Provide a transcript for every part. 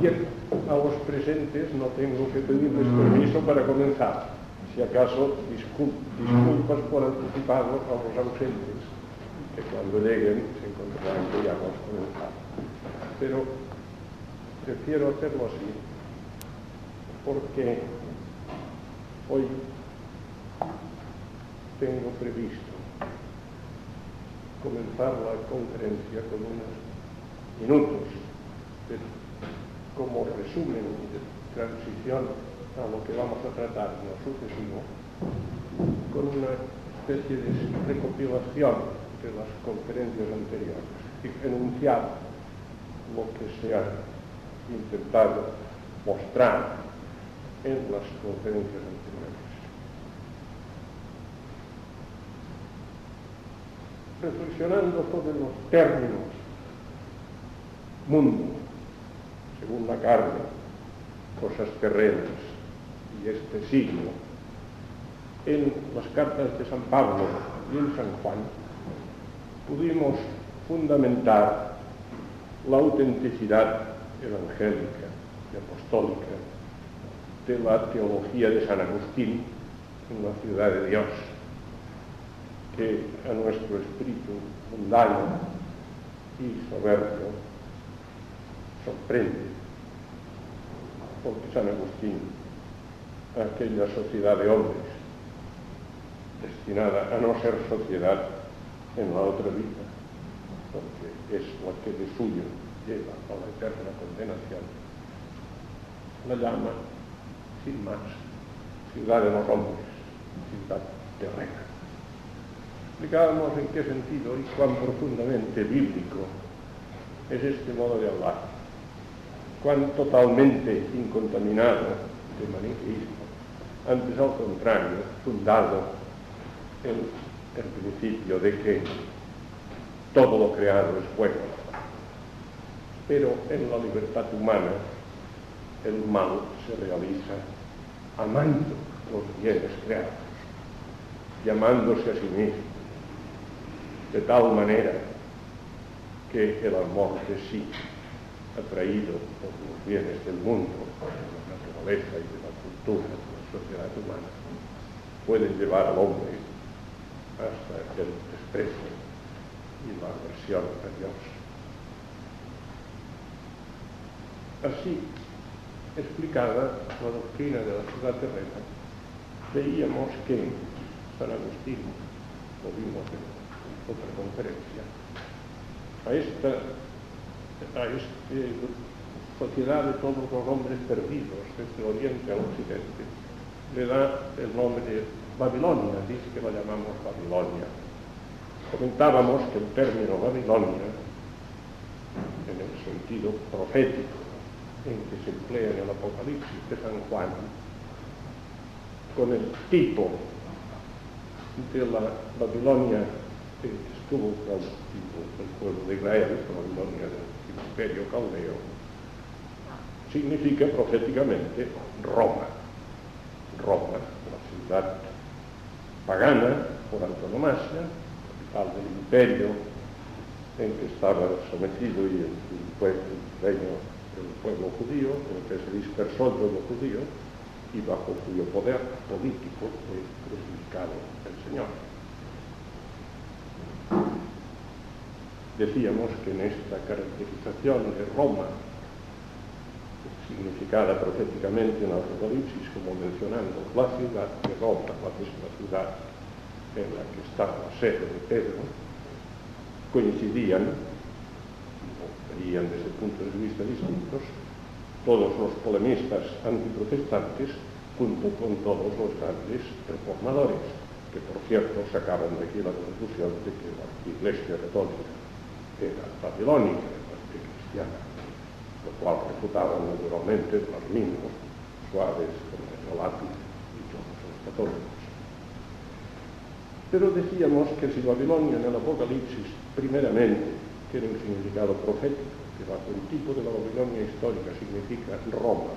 Bien, a los presentes no tengo que pedirles permiso para comenzar. Si acaso, discul- disculpas por anticipado a los ausentes, que cuando lleguen se encontrarán que ya hemos comenzado. Pero prefiero hacerlo así, porque hoy tengo previsto comenzar la conferencia con unos minutos de- como resumen de transición a lo que vamos a tratar en lo sucesivo, con una especie de recopilación de las conferencias anteriores y enunciar lo que se ha intentado mostrar en las conferencias anteriores. Reflexionando sobre los términos. Mundo, según la carne, cosas terrenas y este siglo, en las cartas de San Pablo y en San Juan, pudimos fundamentar la autenticidad evangélica y apostólica de la teología de San Agustín en la ciudad de Dios que a nuestro espíritu mundano y soberbio sorprende, porque San Agustín, aquella sociedad de hombres destinada a no ser sociedad en la otra vida, porque es la que de suyo lleva a la eterna condenación, la llama, sin más, ciudad de los hombres, ciudad terrena explicábamos en qué sentido y cuán profundamente bíblico es este modo de hablar, cuán totalmente incontaminado de maniqueísmo, antes al contrario, fundado en el principio de que todo lo creado es bueno. Pero en la libertad humana el mal se realiza amando los bienes creados, llamándose a sí mismo de tal manera que el amor de sí, atraído por los bienes del mundo, de la naturaleza y de la cultura de la sociedad humana, puede llevar al hombre hasta el desprecio y la aversión a Dios. Así, explicada la doctrina de la ciudad terrena, veíamos que San Agustín, lo vimos en otra conferencia, a esta, a esta sociedad de todos los hombres perdidos desde Oriente al Occidente, le da el nombre de Babilonia, dice que la llamamos Babilonia. Comentábamos que el término Babilonia, en el sentido profético en que se emplea en el Apocalipsis de San Juan, con el tipo de la Babilonia que estuvo cautivo el pueblo de Israel, Babilonia del imperio caldeo, significa proféticamente Roma. Roma, la ciudad pagana por antonomasia, capital del imperio en que estaba sometido y el, el pueblo, el reino del pueblo judío, en el que se dispersó el pueblo judío y bajo cuyo poder político fue crucificado el Señor. Decíamos que nesta caracterización de Roma, significada proféticamente en Apocalipsis, como mencionando la ciudad de Roma, la mesma ciudad en la que estaba a sede de Pedro, coincidían, ou verían desde puntos de vista distintos, todos os polemistas antiprotestantes junto con todos os grandes reformadores. Que por cierto sacaban de aquí la conclusión de que la Iglesia católica era babilónica, más que cristiana, lo cual refutaban naturalmente los mismos suaves como el lápiz y todos los católicos. Pero decíamos que si Babilonia en el Apocalipsis, primeramente, tiene un significado profético, que bajo el tipo de la Babilonia histórica significa Roma,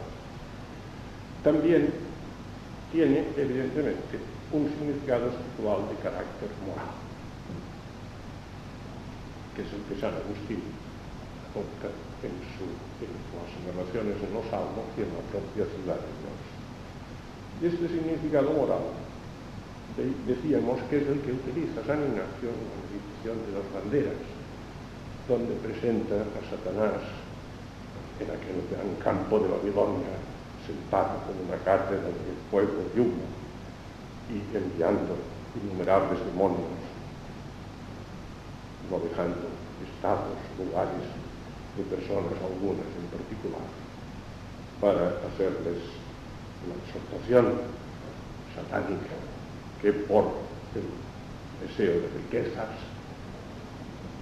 también tiene evidentemente un significado espiritual de carácter moral, que es el que San Agustín adopta en, su, en las narraciones en los salmos y en la propia ciudad de Dios. Y este significado moral decíamos que es el que utiliza San Ignacio en la meditación de las banderas, donde presenta a Satanás en aquel gran campo de Babilonia, sentado con una cátedra de fuego y humo, y enviando innumerables demonios, no dejando estados, lugares de personas, algunas en particular, para hacerles la exhortación satánica que por el deseo de riquezas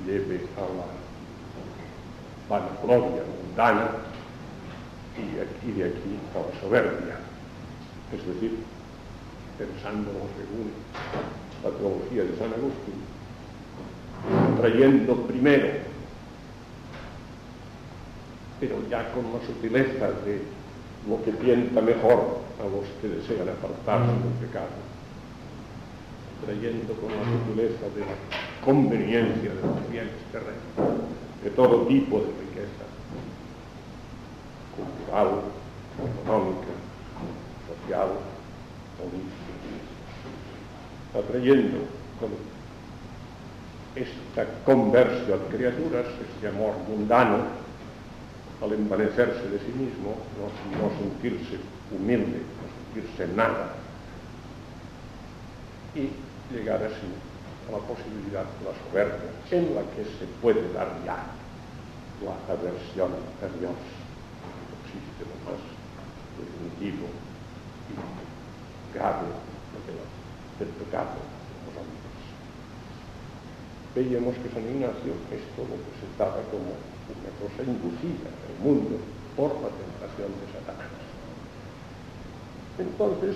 lleve a la vanagloria mundana y, de aquí a la soberbia. Es decir, pensándolo según la teología de San Agustín, trayendo primero, pero ya con la sutileza de lo que tienta mejor a los que desean apartarse del pecado, trayendo con la sutileza de la conveniencia de los bienes terrenos, de todo tipo de riqueza, cultural, económica, social, política, atrayendo con esta conversión a criaturas, este amor mundano, al envanecerse de sí mismo, no, no sentirse humilde, no sentirse nada, y llegar así a la posibilidad de la soberbia, en la que se puede dar ya la aversión a Dios, que existe lo más definitivo y grave del pecado los hombres. Veíamos que San Ignacio esto lo presentaba como una cosa inducida al mundo por la tentación de Satanás. Entonces,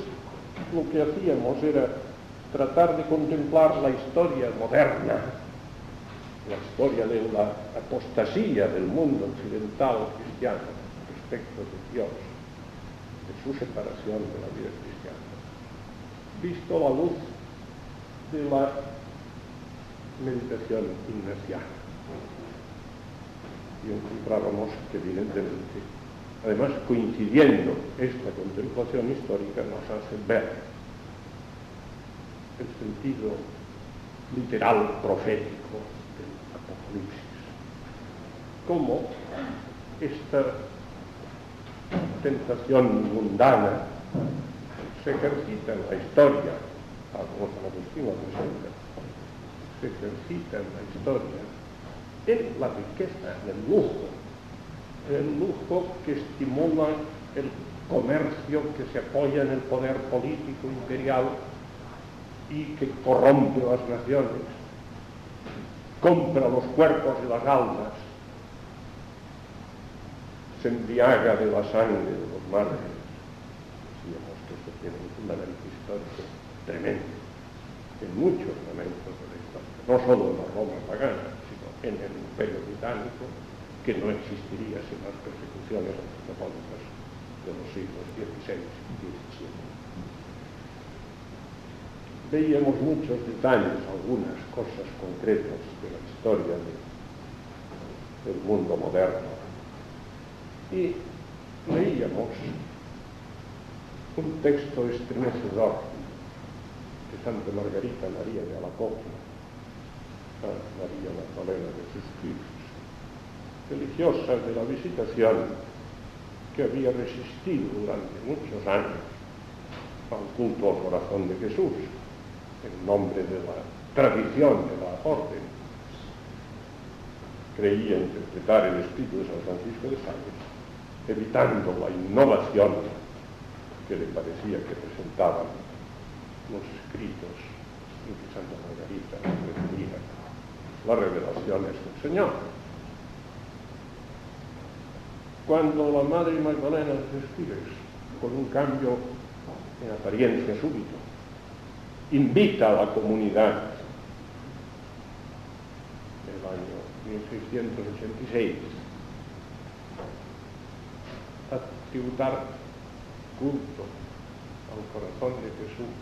lo que hacíamos era tratar de contemplar la historia moderna, la historia de la apostasía del mundo occidental cristiano respecto de Dios, de su separación de la vida cristiana, visto la luz de la meditación ignaciana. Y encontrábamos que evidentemente, además coincidiendo esta contemplación histórica, nos hace ver el sentido literal profético del Apocalipsis. Cómo esta tentación mundana se ejercita en la historia, como San Agustín se ejercita en la historia en la riqueza, en el lujo, el lujo que estimula el comercio que se apoya en el poder político imperial y que corrompe las naciones, compra los cuerpos y las almas, se embriaga de la sangre de los mártires. Decíamos que esto tiene un fundamento histórico tremendo, en muchos momentos de la historia, no solo en la Roma pagana, sino en el Imperio Británico, que no existiría sin las persecuciones católicas de los siglos XVI y XVII veíamos muchos detalles, algunas cosas concretas de la historia del mundo moderno. Y leíamos un texto estremecedor de Santa Margarita María de Alacoque, María Magdalena de Jesús, religiosa de la visitación que había resistido durante muchos años al culto al corazón de Jesús en nombre de la tradición de la orden, creía interpretar el espíritu de San Francisco de Sales, evitando la innovación que le parecía que presentaban los escritos en que Santa Margarita recibía las revelaciones del Señor. Cuando la Madre Magdalena escribe con un cambio en apariencia súbito, invita a la comunidad del año 1686 a tributar culto al corazón de Jesús.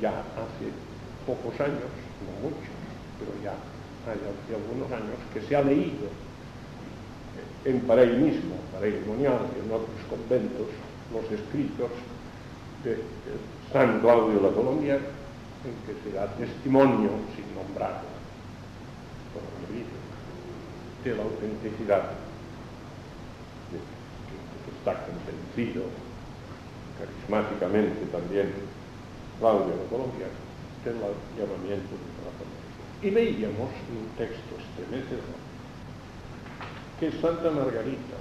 Ya hace pocos años, no muchos, pero ya hay algunos años, que se ha leído en para él mismo, para y en otros conventos, los escritos de, San Claudio de la Colombia, en que se da testimonio, sin nombrarlo, por de la autenticidad de, está convencido carismáticamente también Claudio de Colombia del llamamiento de la Y veíamos un texto estremecedor que Santa Margarita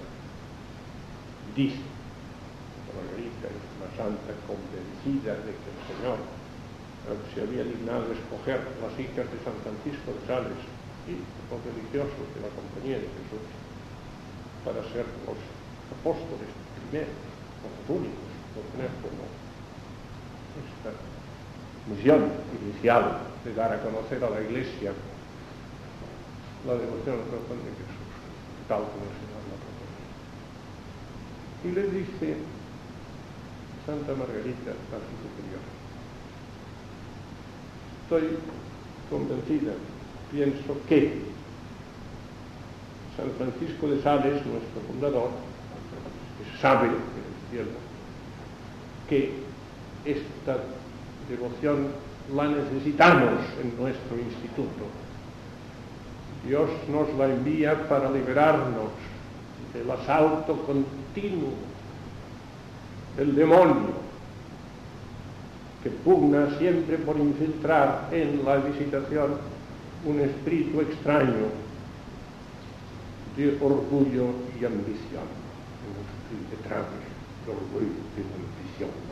dice, Santa Margarita es una santa convencida de que el Señor se había dignado escoger las hijas de San Francisco de Sales y los religiosos de la Compañía de Jesús para ser los apóstoles primeros, los únicos, por tener como esta misión inicial de dar a conocer a la Iglesia la devoción al corazón de Jesús tal como el Señor lo propone. Y le dice Santa Margarita a su superior, estoy convencida, pienso que San Francisco de Sales, nuestro fundador, sabe que esta devoción la necesitamos en nuestro instituto. Dios nos la envía para liberarnos del asalto continuo del demonio que pugna siempre por infiltrar en la visitación un espíritu extraño de orgullo y ambición, de orgullo y ambición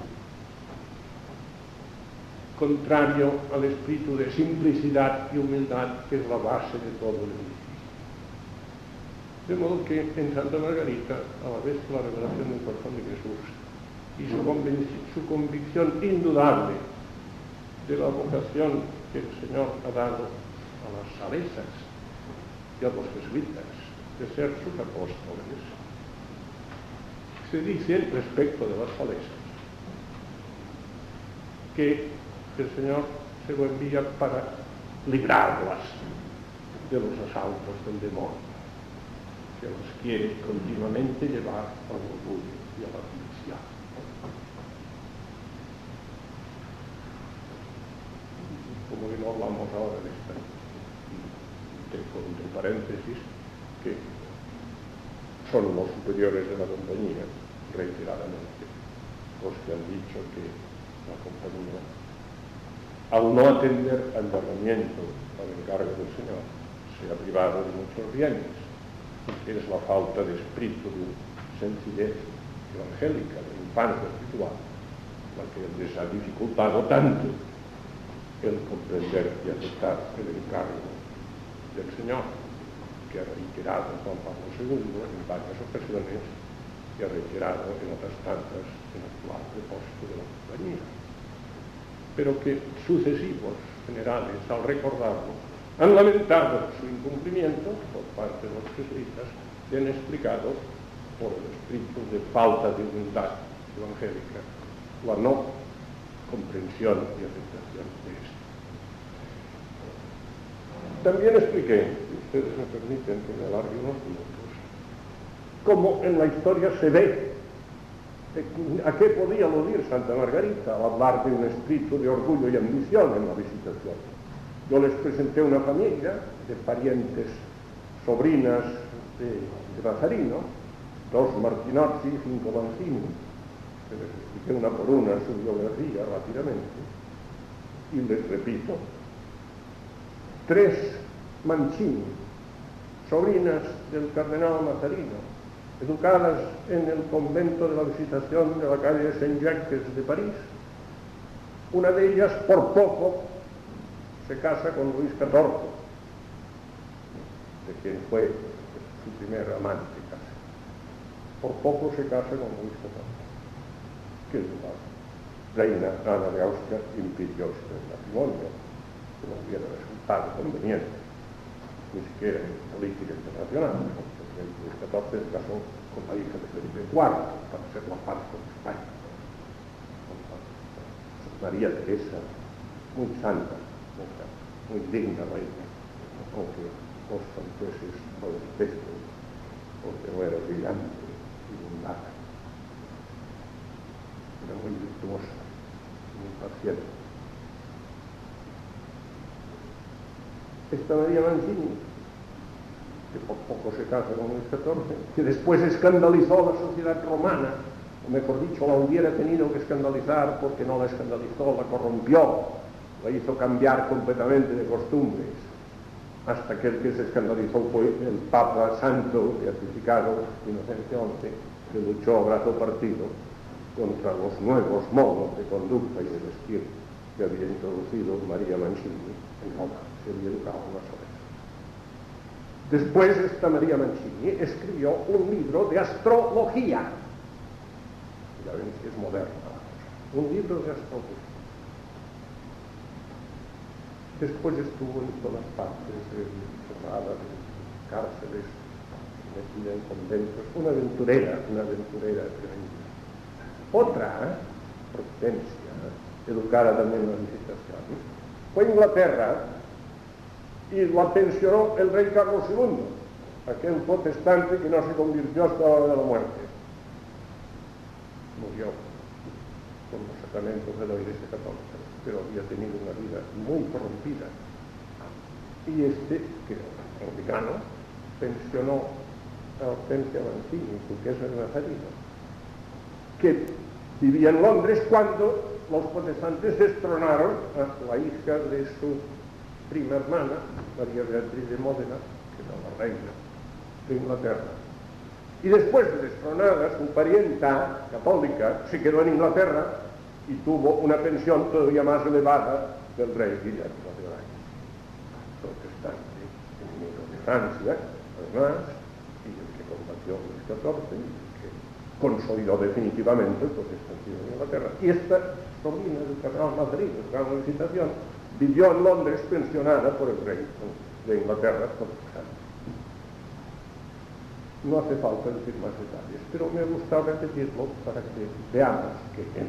contrario al espíritu de simplicidad y humildad que es la base de todo el edificio. De modo que en Santa Margarita, a la vez la revelación del corazón de Jesús y su, su convicción indudable de la vocación que el Señor ha dado a las salesas y a los jesuitas de ser sus apóstoles, se dice respecto de las salesas que el Señor se lo envía para librarlas de los asaltos del demonio, que los quiere continuamente llevar al orgullo y a la ambición. Como que no hablamos ahora de esta, entre paréntesis, que son los superiores de la compañía, reiteradamente, los que han dicho que la compañía al no atender al llamamiento, al encargo del Señor, se ha privado de muchos bienes. Es la falta de espíritu, de sencillez evangélica, de infancia espiritual, la que les ha dificultado tanto el comprender y aceptar el encargo del Señor, que ha reiterado Juan Pablo II en varias ocasiones y ha reiterado en otras tantas en el actual depósito de la compañía pero que sucesivos generales, al recordarlo, han lamentado su incumplimiento por parte de los jesuitas y han explicado, por el espíritu de falta de humildad evangélica, la no comprensión y aceptación de esto. También expliqué, si ustedes me permiten que me alargue unos minutos, cómo en la historia se ve ¿A qué podía aludir Santa Margarita al hablar de un espíritu de orgullo y ambición en la visitación? Yo les presenté una familia de parientes, sobrinas de, de dos Martinotti y cinco Banzini, Se les expliqué una por una su biografía rápidamente y les repito. Tres Mancini, sobrinas del cardenal Mazarino, educadas en el convento de la Visitación de la calle Saint-Jacques de París. Una de ellas, por poco, se casa con Luis XIV, de quien fue su primer amante casi. Por poco se casa con Luis XIV. ¿Qué es la reina Ana de Austria impidió este matrimonio, que no hubiera conveniente, ni siquiera en política internacional, porque Luis XIV se casó con la hija de Felipe IV para ser la paz con España. María Teresa, muy santa, muy digna reina, aunque los franceses lo detesten, porque no era brillante y. Era muy virtuosa, muy paciente. Esta María Mancini, que por poco se casa con Luis XIV, que después escandalizó a la sociedad romana, o mejor dicho, la hubiera tenido que escandalizar porque no la escandalizó, la corrompió, la hizo cambiar completamente de costumbres, hasta que el que se escandalizó fue el Papa Santo, beatificado, Inocencio XI, que luchó a brazo partido contra los nuevos modos de conducta y de vestir que había introducido María Mancini en Roma. Educado más o menos. Después esta María Mancini escribió un libro de astrología. Ya ven si es moderna Un libro de astrología. Después estuvo en todas partes, encerrada en cárceles, metida en conventos, una aventurera, una aventurera tremenda. Otra, Providencia, educada también en la visitación, fue Inglaterra y la pensionó el rey Carlos II, aquel protestante que no se convirtió hasta la hora de la muerte. Murió con los sacramentos de la Iglesia Católica pero había tenido una vida muy corrompida. Y este, que era anglicano, pensionó a Hortensia Mancini, es el Nazarino, que vivía en Londres cuando los protestantes destronaron a la hija de su prima hermana, María Beatriz de Módena, que era la reina de Inglaterra. Y después de destronada, su parienta católica se quedó en Inglaterra y tuvo una pensión todavía más elevada del rey Guillermo de Orange, protestante, enemigo de Francia, además, y el que combatió Luis XIV, que consolidó definitivamente el protestantismo en Inglaterra. Y esta sobrina del cardenal Madrid, de gran visitación, vivió en Londres pensionada por el rey de Inglaterra, no hace falta decir más detalles, pero me gusta repetirlo para que veamos que en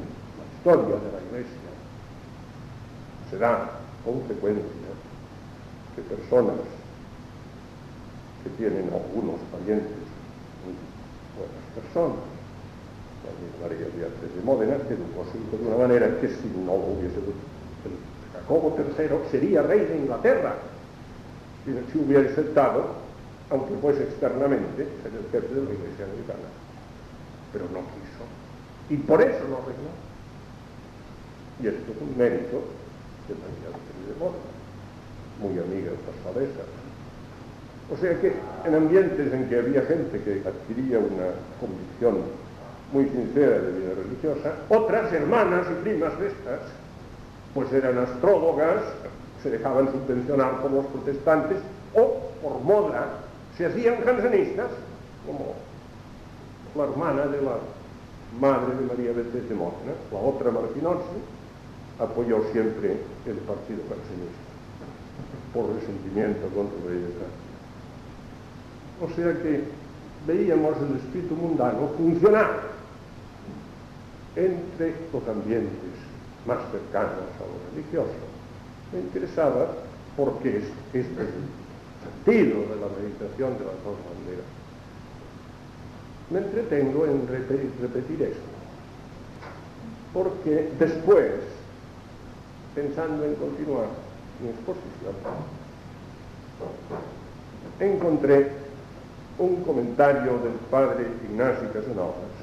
historia de la Iglesia se da con frecuencia que personas que tienen algunos parientes buenas personas, María Beatriz de Módena, educó su hijo de una manera que si no lo hubiese el Jacobo III sería rey de Inglaterra, si, hubiera aceptado, aunque fuese externamente, ser el jefe de la Iglesia americana. Pero no quiso. Y por eso no regnó. Y esto es un mérito de María de Mónaco, muy amiga de Pasfalesa. O sea que en ambientes en que había gente que adquiría una convicción muy sincera de vida religiosa, otras hermanas y primas de estas, pues eran astrólogas, se dejaban subvencionar por los protestantes, o por moda se hacían jansenistas, como la hermana de la madre de María Beatriz de Módena, la otra Martinosi, apoyó siempre el partido cancionista, por resentimiento contra la. O sea que veíamos el espíritu mundano funcionar entre los ambientes más cercanos a lo religioso. Me interesaba porque es, es el sentido de la meditación de las dos banderas. Me entretengo en repetir, repetir esto, porque después pensando en continuar mi exposición, encontré un comentario del padre Ignacio Casanovas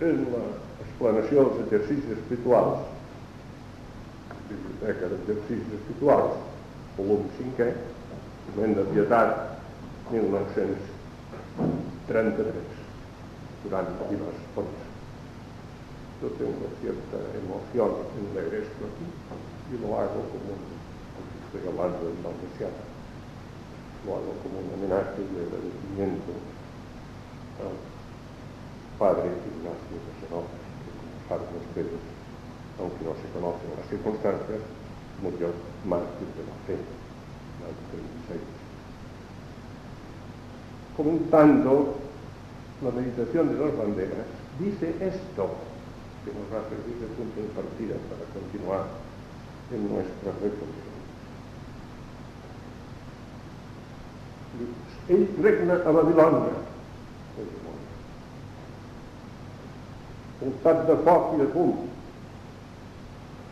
en la explanació dels exercicis espirituals, biblioteca d'exercicis espirituals, volum 5è, document de pietat, 1933, durant diversos fons. Yo tengo cierta emoción en leer esto aquí y lo hago como, aunque estoy hablando del Valdesiano, lo hago como un homenaje de agradecimiento al padre Ignacio de Senova, que como saben ustedes, aunque no se conocen las circunstancias, murió mártir de la fe en el 36. Comentando la meditación de dos banderas, dice esto, que nos va a servir de punto de partida para continuar en nuestra reflexión. Ell regna a Babilònia, voltat de foc de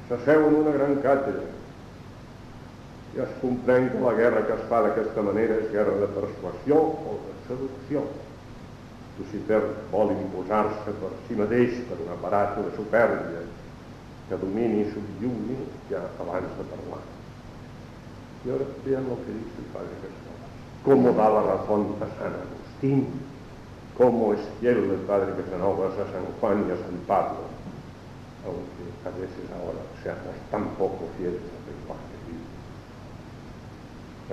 s'asseu en una gran càtedra, ja es comprèn que la guerra que es fa d'aquesta manera és guerra de persuasió o de seducció. Lucifer vol imposar-se per si mateix per un aparato de supèrbia que domini i subjugui ja abans de parlar. Y ahora vean lo que dice el Padre Casanovas. Cómo da la razón a San Agustín, cómo es fiel el Padre Casanovas a San Juan y a San Pablo, aunque a veces ahora seamos tan poco fieles lenguaje bíblico.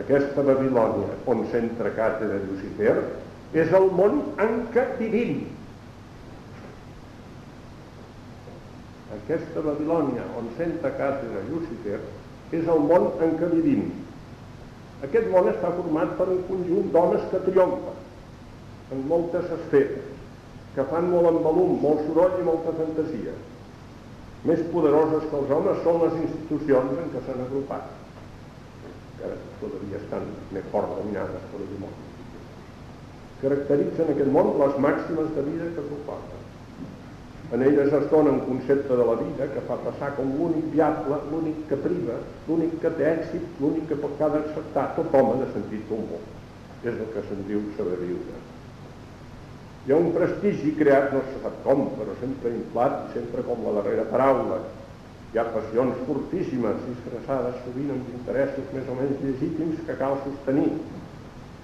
Aquesta Babilònia on s'entra càtedra de Lucifer és el món en què vivim. Aquesta Babilònia on s'entra càtedra de Lucifer és el món en què vivim. Aquest món està format per un conjunt d'homes que triomfen en moltes esferes, que fan molt embalum, molt soroll i molta fantasia. Més poderoses que els homes són les institucions en què s'han agrupat, que todavía estan mejor dominadas por el demonio. Caracteritzen aquest món les màximes de vida que comporten. En elles es dona un concepte de la vida que fa passar com l'únic viable, l'únic que priva, l'únic que té èxit, l'únic que pot cada acceptar tot home de sentit comú. És el que se'n diu saber viure. Hi ha un prestigi creat, no se sap com, però sempre inflat, sempre com la darrera paraula. Hi ha passions fortíssimes, disfressades sovint amb interessos més o menys legítims que cal sostenir.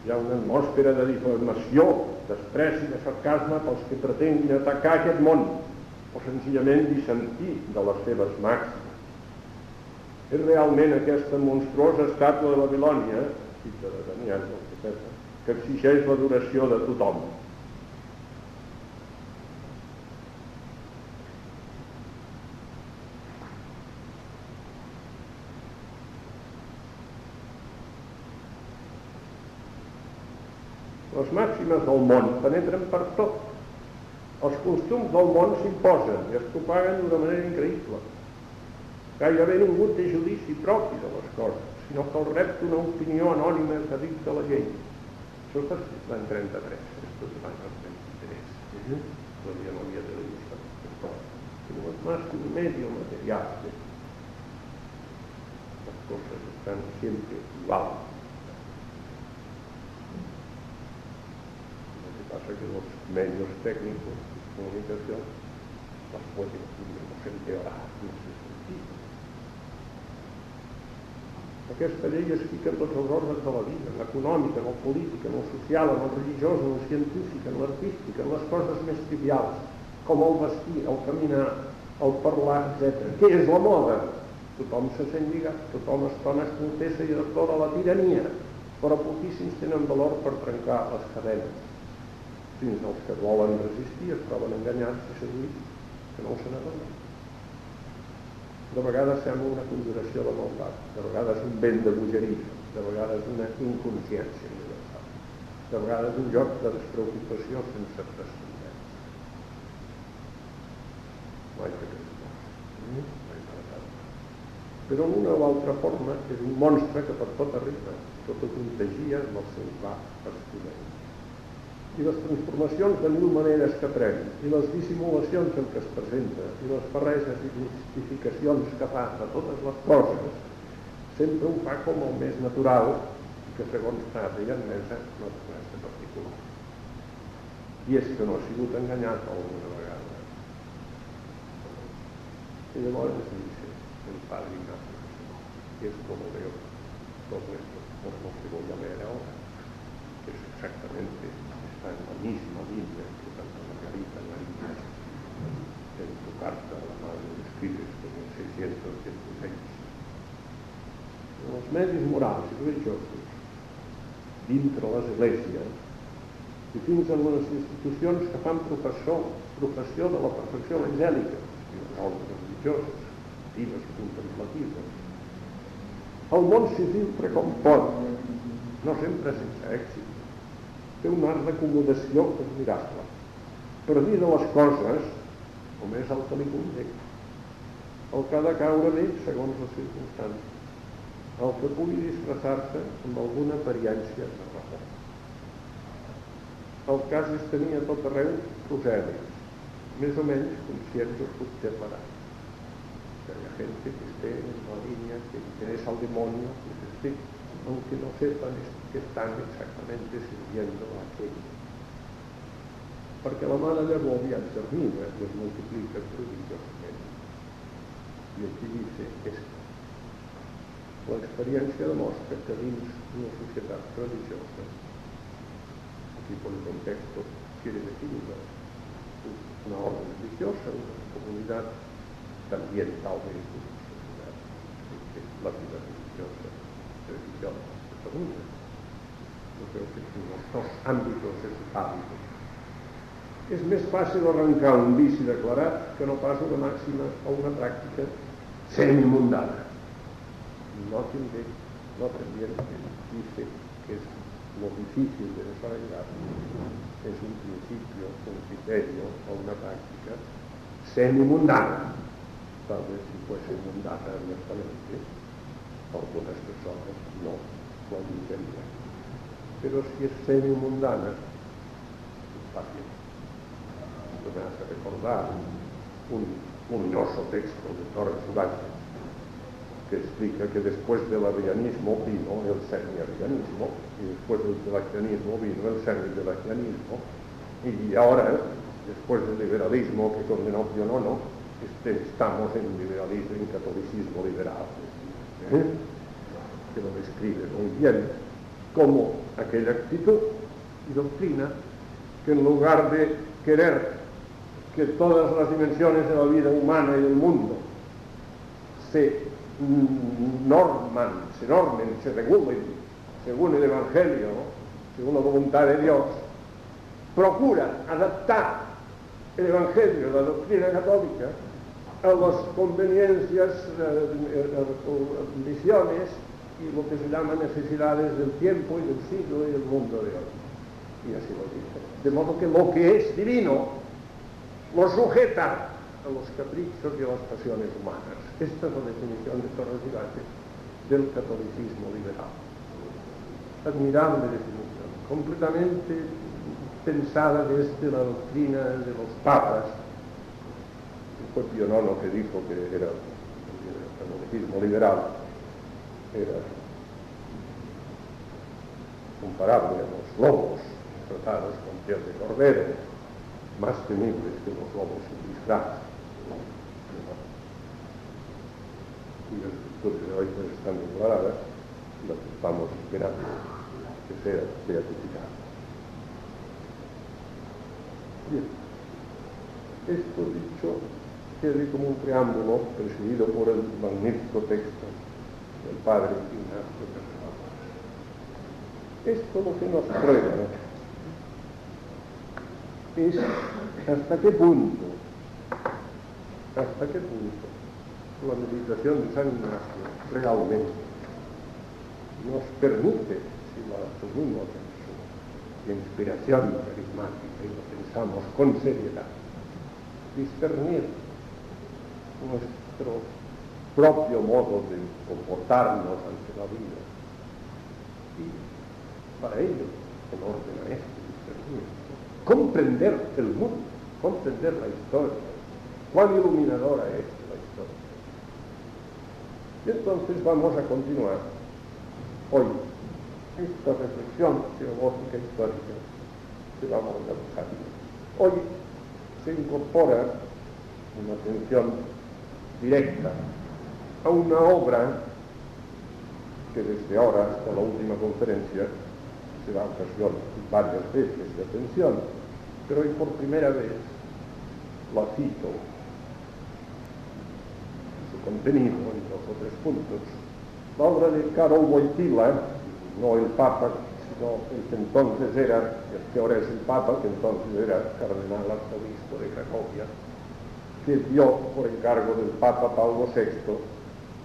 Hi ha una atmosfera de difamació, després i de sarcasme pels que pretenguin atacar aquest món o senzillament dissentir de les seves màximes. És realment aquesta monstruosa estàtua de Babilònia, filla de profeta, que exigeix l'adoració de tothom. Les màximes del món penetren per tot. Els costums del món s'imposen i es propaguen d'una manera increïble. Gairebé ningú té judici propi de les coses, sinó que el rep una opinió anònima que dicta la llei. Això està escrit l'any 33, esto és l'any 23. Todavía no había televisión. Sino es más que un medio material. Las cosas están siempre igual. Pasa que los medios técnicos de comunicación las pueden podemos empeorar en ese sentido. Aquesta llei es fica en tots els ordres de la vida, en l'econòmica, en el polític, en el social, en el religiós, en el científic, en l'artístic, en les coses més trivials, com el vestir, el caminar, el parlar, etc. Què és la moda? Tothom se sent lligat, tothom es confessa i adaptora la tirania, però poquíssims tenen valor per trencar les cadenes fins als que volen resistir es troben enganyats i seduïts que no se n'adonen. De vegades sembla una conjuració de maldat, de vegades un vent de bogeria, de vegades una inconsciència universal, de vegades un joc de despreocupació sense transcendència. Mai que mai Però en una o altra forma és un monstre que per tot arriba, tot ho contagia amb el seu va estudent i les transformacions de mil maneres que pren, i les dissimulacions en què es presenta, i les barreges i justificacions que fa de totes les coses, sempre ho fa com el més natural, que segons Tata i Admesa no té res de particular. I és que no ha sigut enganyat alguna vegada. De modo se dice el Padre Ignacio. Es como veo todo esto, por lo que voy a leer ahora, que es exactamente, está en la misma línea que tanto Margarita María en tu carta a la madre escribes en el 686. Los medios morals i religiosos dintre les esglésies i fins a les institucions que fan professió, professió de la perfecció evangèlica, les ordres religioses, actives i contemplatives. El món s'hi filtra com pot, no sempre sense èxit. Té un art d'acomodació admirable. Per dir de les coses com és el que li convé. El que ha de caure d'ell segons les circumstàncies. El que pugui disfressar-se amb alguna apariència de raó. El cas és tenir a tot arreu prosèlics, més o menys conscients dels subterrarans. Que hi ha gente que esté en la línea que interesa al demonio, que esté, aunque no sepan que están exactamente sirviendo a aquello perquè la mala llavor aviat germina i es multiplica prodigiosament. I aquí dice esto. L'experiència demostra que dins una societat religiosa, aquí por el contexto quiere decir una, una orden religiosa, una comunidad también tal vez una sociedad la vida religiosa, religiosa, que en los dos ámbitos es válido és més fàcil arrencar un vici declarat que no pas una màxima o una pràctica semimundana. No també, no también dice que es lo difícil de desarrollar es un principio, un criterio o una práctica semimundana. Tal vez si fuese mundana abiertamente, algunas personas no lo entenderían. Pero si es semimundana, es fácil me hace recordar un luminoso texto de Torres Ugarte que explica que después del arrianismo vino el semi-arrianismo y después del arrianismo vino el semi-arrianismo y ahora, después del liberalismo que condenó no, no, este, estamos en liberalismo, en catolicismo liberal, ¿eh? que lo describe muy bien, como aquella actitud y doctrina que en lugar de querer que todas las dimensiones de la vida humana y del mundo se norman, se normen, se regulen según el Evangelio, según la voluntad de Dios, procura adaptar el Evangelio, la doctrina católica, a las conveniencias, ambiciones y lo que se llama necesidades del tiempo y del siglo y del mundo de hoy. Y así lo dice. De modo que lo que es divino lo sujeta a los caprichos y a las pasiones humanas. Esta es la definición de Torres Ugarte del catolicismo liberal. Admirable definición, completamente pensada desde la doctrina de los papas. Fue Pío IX que dijo que era el catolicismo liberal era comparable a los lobos tratados con piel de cordero más temibles que los lobos sin disfraz. Escrituras de hoy pues están declaradas las estamos esperando que sea beatificada. Bien, esto dicho quede como un preámbulo presidido por el magnífico texto del padre Casablanca. Esto lo que nos prueba es hasta qué punto, hasta qué punto la meditación de San Ignacio realmente nos permite, si la asumimos en su inspiración carismática y lo pensamos con seriedad, discernir nuestro propio modo de comportarnos ante la vida. Y para ello, en orden a este comprender el mundo, comprender la historia, cuán iluminadora es la historia. Y entonces vamos a continuar hoy esta reflexión teológica histórica que vamos a realizar. Hoy se incorpora una atención directa a una obra que desde ahora hasta la última conferencia será ocasión varias veces de atención, pero hoy por primera vez la cito, su contenido en dos o tres puntos, la obra de Karol Wojtyla, no el Papa, sino el que entonces era, el que ahora es el Papa, que entonces era cardenal arzobispo de Cracovia, que dio por encargo del Papa Pablo VI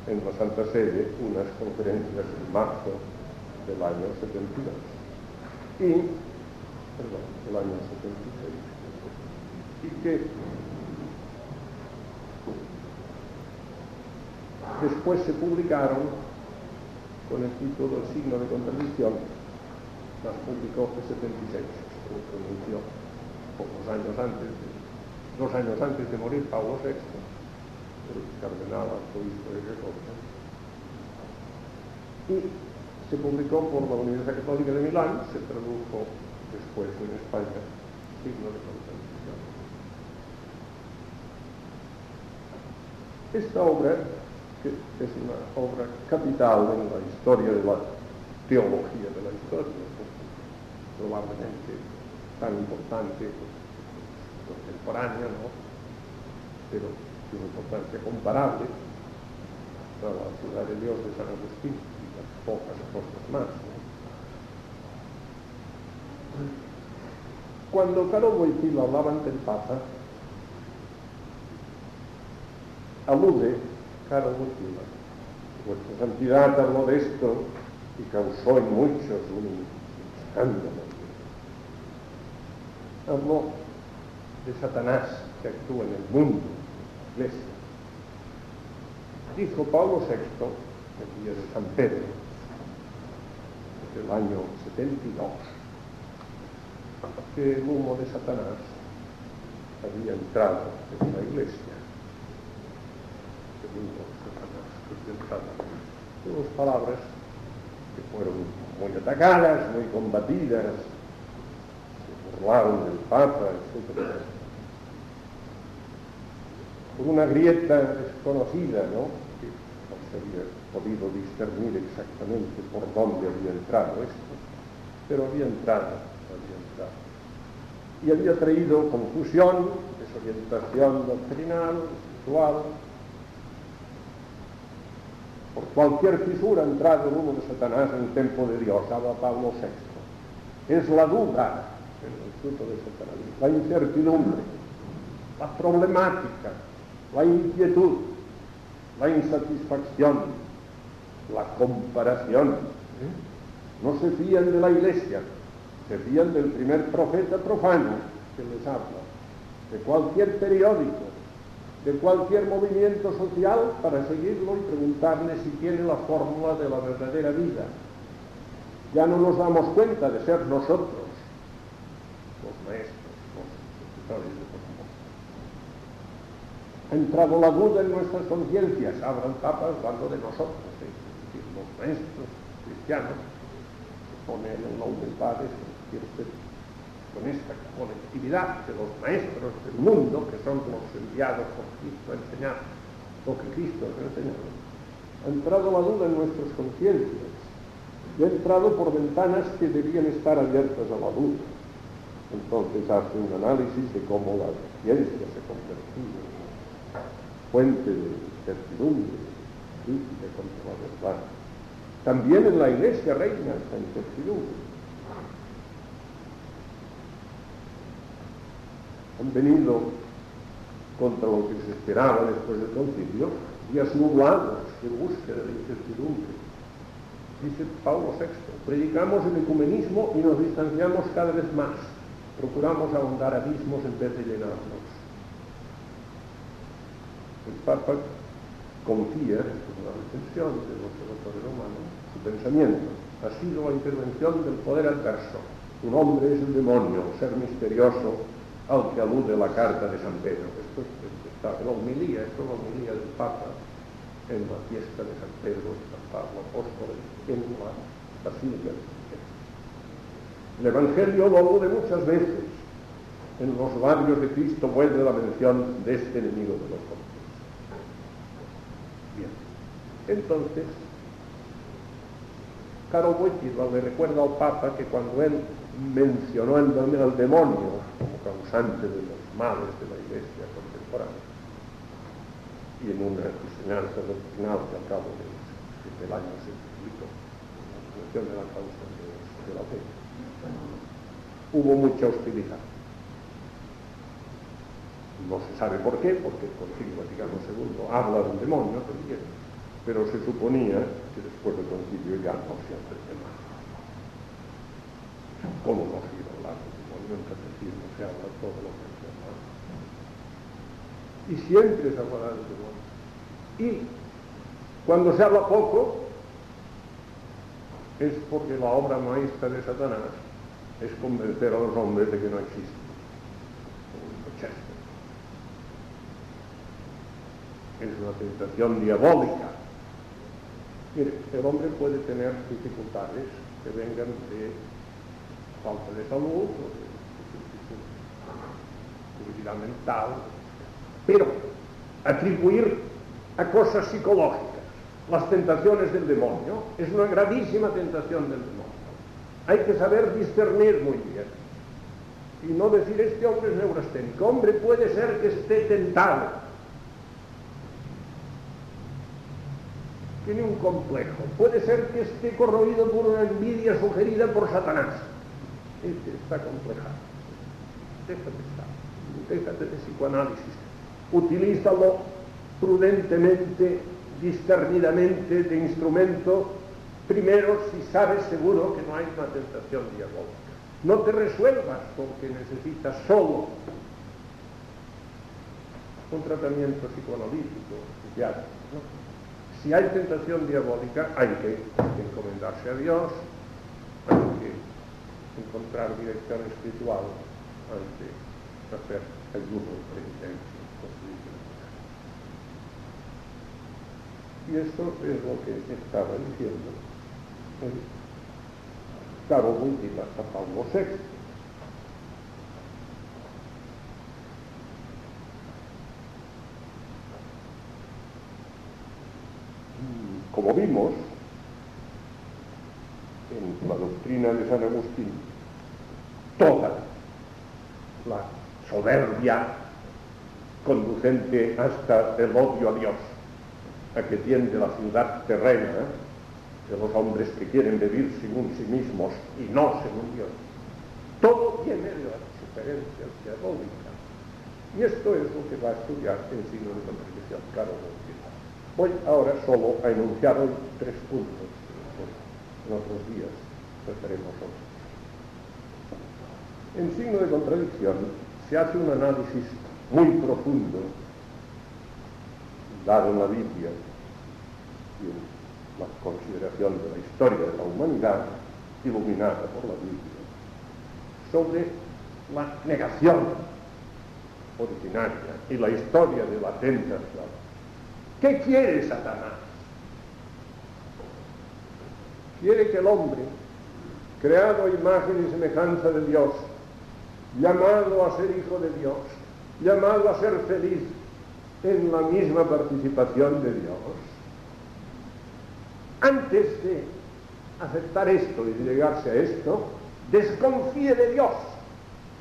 en la Santa Sede unas conferencias en marzo del año 72 y, perdón, del año 76 y que después se publicaron con el título El signo de contradicción, las publicó en 76, se pronunció pocos años antes, dos años antes de morir Pablo VI, el cardenal arzobispo de y se publicó por la Universidad Católica de Milán, se tradujo después en España, signo de contradicción. Esta obra, que es una obra capital en la historia de la teología de la historia, probablemente tan importante contemporánea, ¿no? pero importancia comparable a la ciudad de Dios de San Agustín y las pocas cosas más. Cuando Caro Boitil hablaba ante el Papa, alude, Caro Boitil, vuestra santidad habló de esto y causó en muchos un escándalo. Habló de Satanás que actúa en el mundo, iglesia. Dijo Pablo VI, el día de San Pedro, del año 72, que el humo de Satanás había entrado en la iglesia. El humo de Satanás había entrado. Dos palabras que fueron muy atacadas, muy combatidas, se burlaron del Papa, etc por una grieta desconocida, ¿no? que no se había podido discernir exactamente por dónde había entrado esto, pero había entrado, había entrado. Y había traído confusión, desorientación doctrinal, espiritual. Por cualquier fisura ha entrado el humo de Satanás en el templo de Dios, habla Pablo VI. Es la duda el fruto de Satanás, la incertidumbre, la problemática, la inquietud, la insatisfacción, la comparación. No se fían de la iglesia, se fían del primer profeta profano que les habla, de cualquier periódico, de cualquier movimiento social para seguirlo y preguntarle si tiene la fórmula de la verdadera vida. Ya no nos damos cuenta de ser nosotros los maestros, los escritores de entrado la duda en nuestras conciencias, habla el Papa hablando de nosotros, es decir, los maestros cristianos, se pone en nombre del Padre, con esta colectividad de los maestros del mundo, que son los enviados por Cristo a enseñar lo que Cristo ha enseñado, ha entrado la duda en nuestras conciencias y ha entrado por ventanas que debían estar abiertas a la duda. Entonces hace un análisis de cómo la ciencia se convertía fuente de incertidumbre, crítica contra la verdad. También en la iglesia reina esta incertidumbre. Han venido contra lo que se esperaba después del concilio días nublados de búsqueda de incertidumbre. Dice Pablo VI, predicamos el ecumenismo y nos distanciamos cada vez más. Procuramos ahondar abismos en vez de llenarlos. El Papa confía, en la reflexión del observatorio romano, su pensamiento. Ha sido la intervención del poder adverso. Un hombre es el demonio, ser misterioso al que alude la carta de San Pedro. Esto está en la homilía, esto es la homilía del Papa en la fiesta de San Pedro San Pablo Apóstol en la Basílica El Evangelio lo alude muchas veces. En los labios de Cristo vuelve la mención de este enemigo de los hombres. Bien. Entonces, Karol Wojtyla le recuerda al Papa que cuando él mencionó el, el demonio como causante de los males de la Iglesia contemporánea, y en una enseñanza doctrinal que al cabo de del año se publicó, la solución de la causa de, de la fe, hubo mucha hostilidad. No se sabe por qué, porque el Concilio Vaticano II habla del demonio también, pero se suponía que después del concilio ya no se hace tema. ¿Cómo no se iba a hablar demonio? En catecismo se habla todo lo que se habla. Y siempre se habla del demonio. Y cuando se habla poco, es porque la obra maestra de Satanás es convencer a los hombres de que no existe. Es una tentación diabólica. El hombre puede tener dificultades que vengan de falta de salud, o de debilidad mental, pero atribuir a cosas psicológicas las tentaciones del demonio es una gravísima tentación del demonio. Hay que saber discernir muy bien y no decir este hombre es neurasténico. Hombre puede ser que esté tentado. Tiene un complejo. Puede ser que esté corroído por una envidia sugerida por Satanás. Este está complejado. Déjate estar. Déjate de psicoanálisis. Utilízalo prudentemente, discernidamente de instrumento, primero si sabes seguro que no hay una tentación diabólica. No te resuelvas porque necesitas solo un tratamiento psicoanalítico, psiquiátrico. Si hay tentación diabólica, hay que encomendarse a Dios, hay que encontrar dirección espiritual, hay que hacer ayuno, penitencia. Y esto es lo que estaba diciendo el Caro Wojtyla hasta Pablo VI. Como vimos en la doctrina de San Agustín, toda la soberbia conducente hasta el odio a Dios a que tiende la ciudad terrena de los hombres que quieren vivir según sí mismos y no según Dios. Todo viene de la sugerencia diabólica. Y esto es lo que va a estudiar en signo de contradicción, claro. Voy ahora solo a enunciar tres puntos. En otros días trataremos otros. En signo de contradicción se hace un análisis muy profundo dado en la Biblia y en la consideración de la historia de la humanidad, iluminada por la Biblia, sobre la negación originaria y la historia de la tentación. ¿Qué quiere Satanás? Quiere que el hombre, creado a imagen y semejanza de Dios, llamado a ser hijo de Dios, llamado a ser feliz, en la misma participación de Dios, antes de aceptar esto y de llegarse a esto, desconfíe de Dios,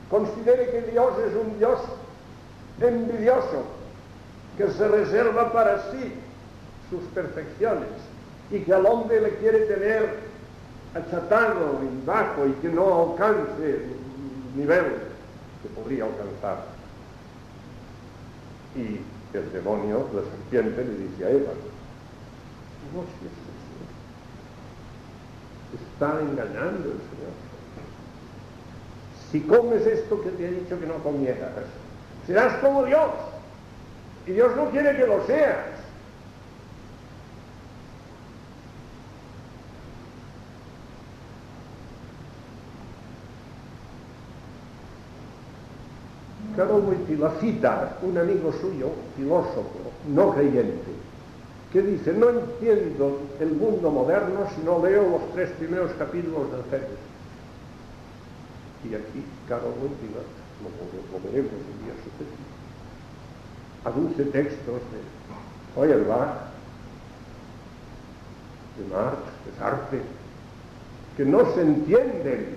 considere que Dios es un Dios envidioso, que se reserva para sí sus perfecciones y que al hombre le quiere tener achatado y bajo y que no alcance el nivel que podría alcanzar. Y el demonio, la serpiente, le dice a Eva, no si es eso. Está engañando el Señor. Si comes esto que te he dicho que no comieras, serás como Dios. Y Dios no quiere que lo seas. Carol la cita un amigo suyo, filósofo, no creyente, que dice, no entiendo el mundo moderno si no leo los tres primeros capítulos del Génesis. Y aquí Carol lo, lo, veremos en día sucesivo, aduce textos de Feuerbach, de Marx, de Sartre, que no se entienden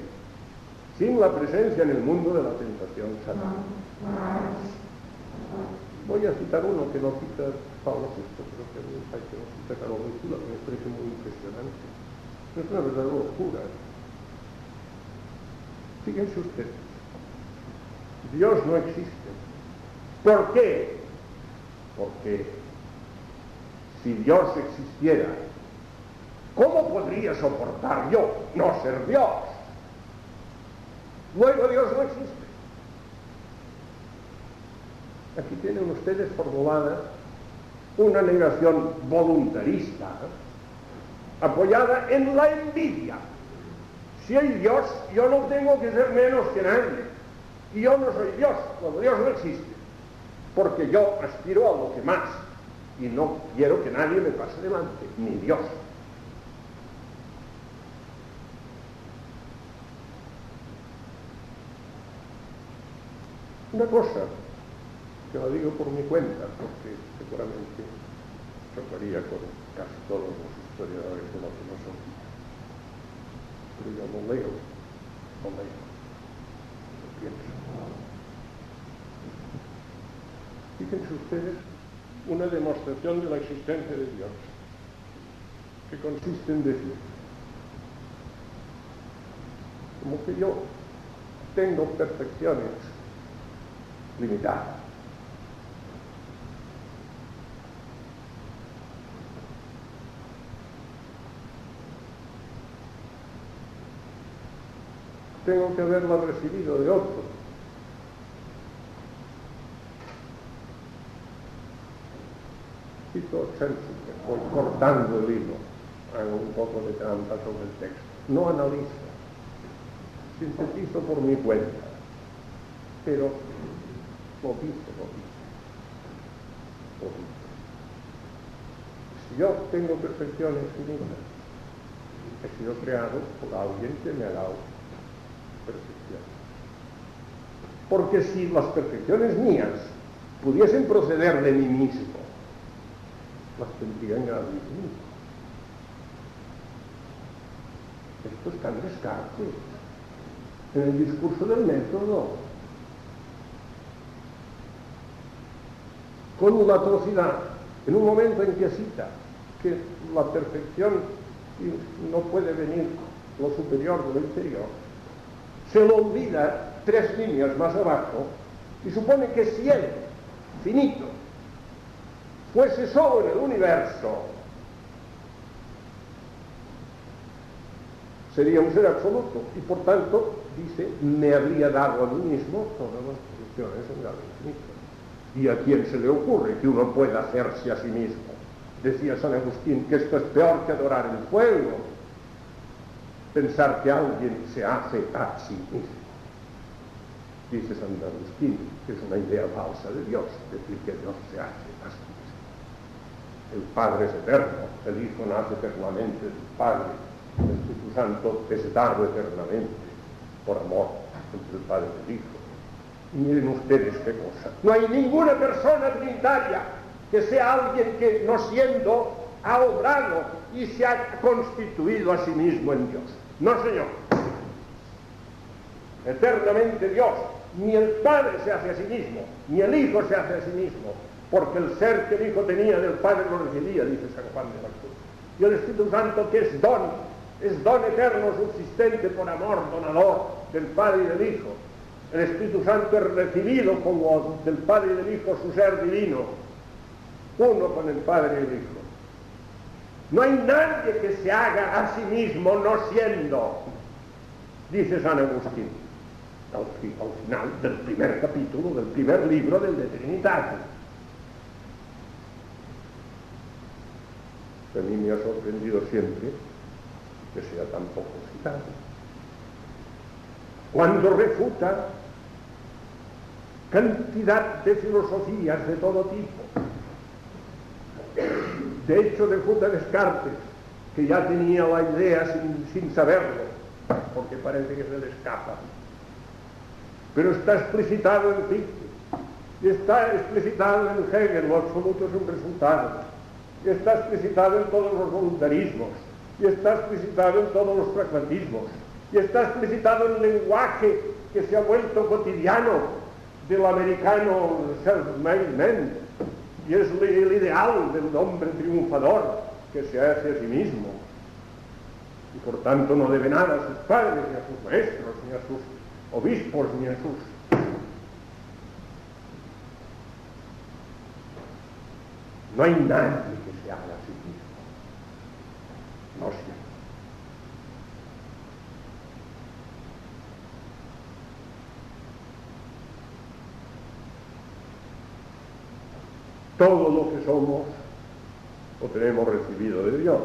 sin la presencia en el mundo de la tentación satánica. Voy a citar uno que no cita Pablo VI, pero que me parece cita Carlos que me parece muy impresionante. Es una verdadera locura. Fíjense ustedes, Dios no existe. ¿Por qué? Porque si Dios existiera, ¿cómo podría soportar yo no ser Dios? Luego Dios no existe. Aquí tienen ustedes formulada una negación voluntarista apoyada en la envidia. Si hay Dios, yo no tengo que ser menos que nadie. Y yo no soy Dios, cuando Dios no existe. Porque yo aspiro a lo que más. Y no quiero que nadie me pase delante, ni Dios. Una cosa que lo digo por mi cuenta, porque seguramente chocaría con casi todos los historiadores de la filosofía. Pero yo no leo, no leo, no pienso. Fíjense ustedes una demostración de la existencia de Dios, que consiste en decir, como que yo tengo perfecciones limitadas, tengo que haberla recibido de Cito voy cortando el hilo, hago un poco de trampa sobre el texto. No analizo, sintetizo por mi cuenta, pero lo dice, lo dice, lo dice. Si yo tengo perfecciones finitas, he sido creado por alguien que me ha dado perfección. Porque si las perfecciones mías pudiesen proceder de mí mismo, las tendrían ya mismo. Esto está en Descartes, en el discurso del método, con la atrocidad, en un momento en que cita que la perfección no puede venir lo superior de lo inferior, se lo olvida tres líneas más abajo y supone que si él, finito, fuese solo en el universo, sería un ser absoluto y por tanto, dice, me habría dado a mí mismo todas las posiciones en grado infinito. ¿Y a quién se le ocurre que uno pueda hacerse a sí mismo? Decía San Agustín que esto es peor que adorar el fuego, pensar que alguien se hace a sí mismo. Dice San Agustín que es una idea falsa de Dios, decir que Dios se hace a sí mismo. El Padre es eterno, el Hijo nace eternamente del Padre, el Espíritu Santo es dado eternamente por amor entre el Padre y el Hijo. Y miren ustedes qué cosa. No hay ninguna persona trinitaria que sea alguien que no siendo ha obrado y se ha constituido a sí mismo en Dios. No, Señor. Eternamente Dios. Ni el Padre se hace a sí mismo, ni el Hijo se hace a sí mismo, porque el ser que el Hijo tenía del Padre lo recibía, dice San Juan de la. Y el Espíritu Santo que es don, es don eterno subsistente por amor, donador del Padre y del Hijo. El Espíritu Santo es recibido como del Padre y del Hijo su ser divino, uno con el Padre y el Hijo. No hay nadie que se haga a sí mismo no siendo, dice San Agustín, al, final del primer capítulo, del primer libro del de A mí me ha sorprendido siempre que sea tan poco citado. Cuando refuta cantidad de filosofías de todo tipo, de hecho, refuta Descartes, que ya tenía la idea sin, saberlo, porque parece que se le escapa. Pero está explicitado en Fichte, y está explicitado en Hegel, lo absoluto es un resultado. Y está explicitado en todos los voluntarismos, y está explicitado en todos los pragmatismos, y está explicitado en el lenguaje que se ha vuelto cotidiano del americano self-made man, y es el ideal del hombre triunfador que se hace a sí mismo, y por tanto no debe nada a sus padres, ni a sus maestros, ni a sus obispos, ni a sus... No hay nadie que se haga a sí mismo. Siempre. Todo lo que somos lo tenemos recibido de Dios.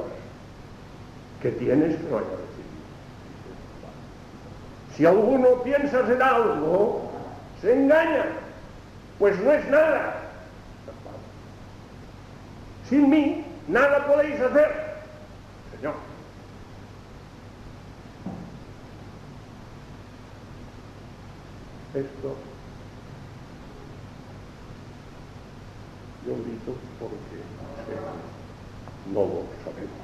¿Qué tienes que no haya recibido? Si alguno piensa ser algo, se engaña, pues no es nada. Sin mí, nada podéis hacer, Señor. Esto yo grito porque no lo sabemos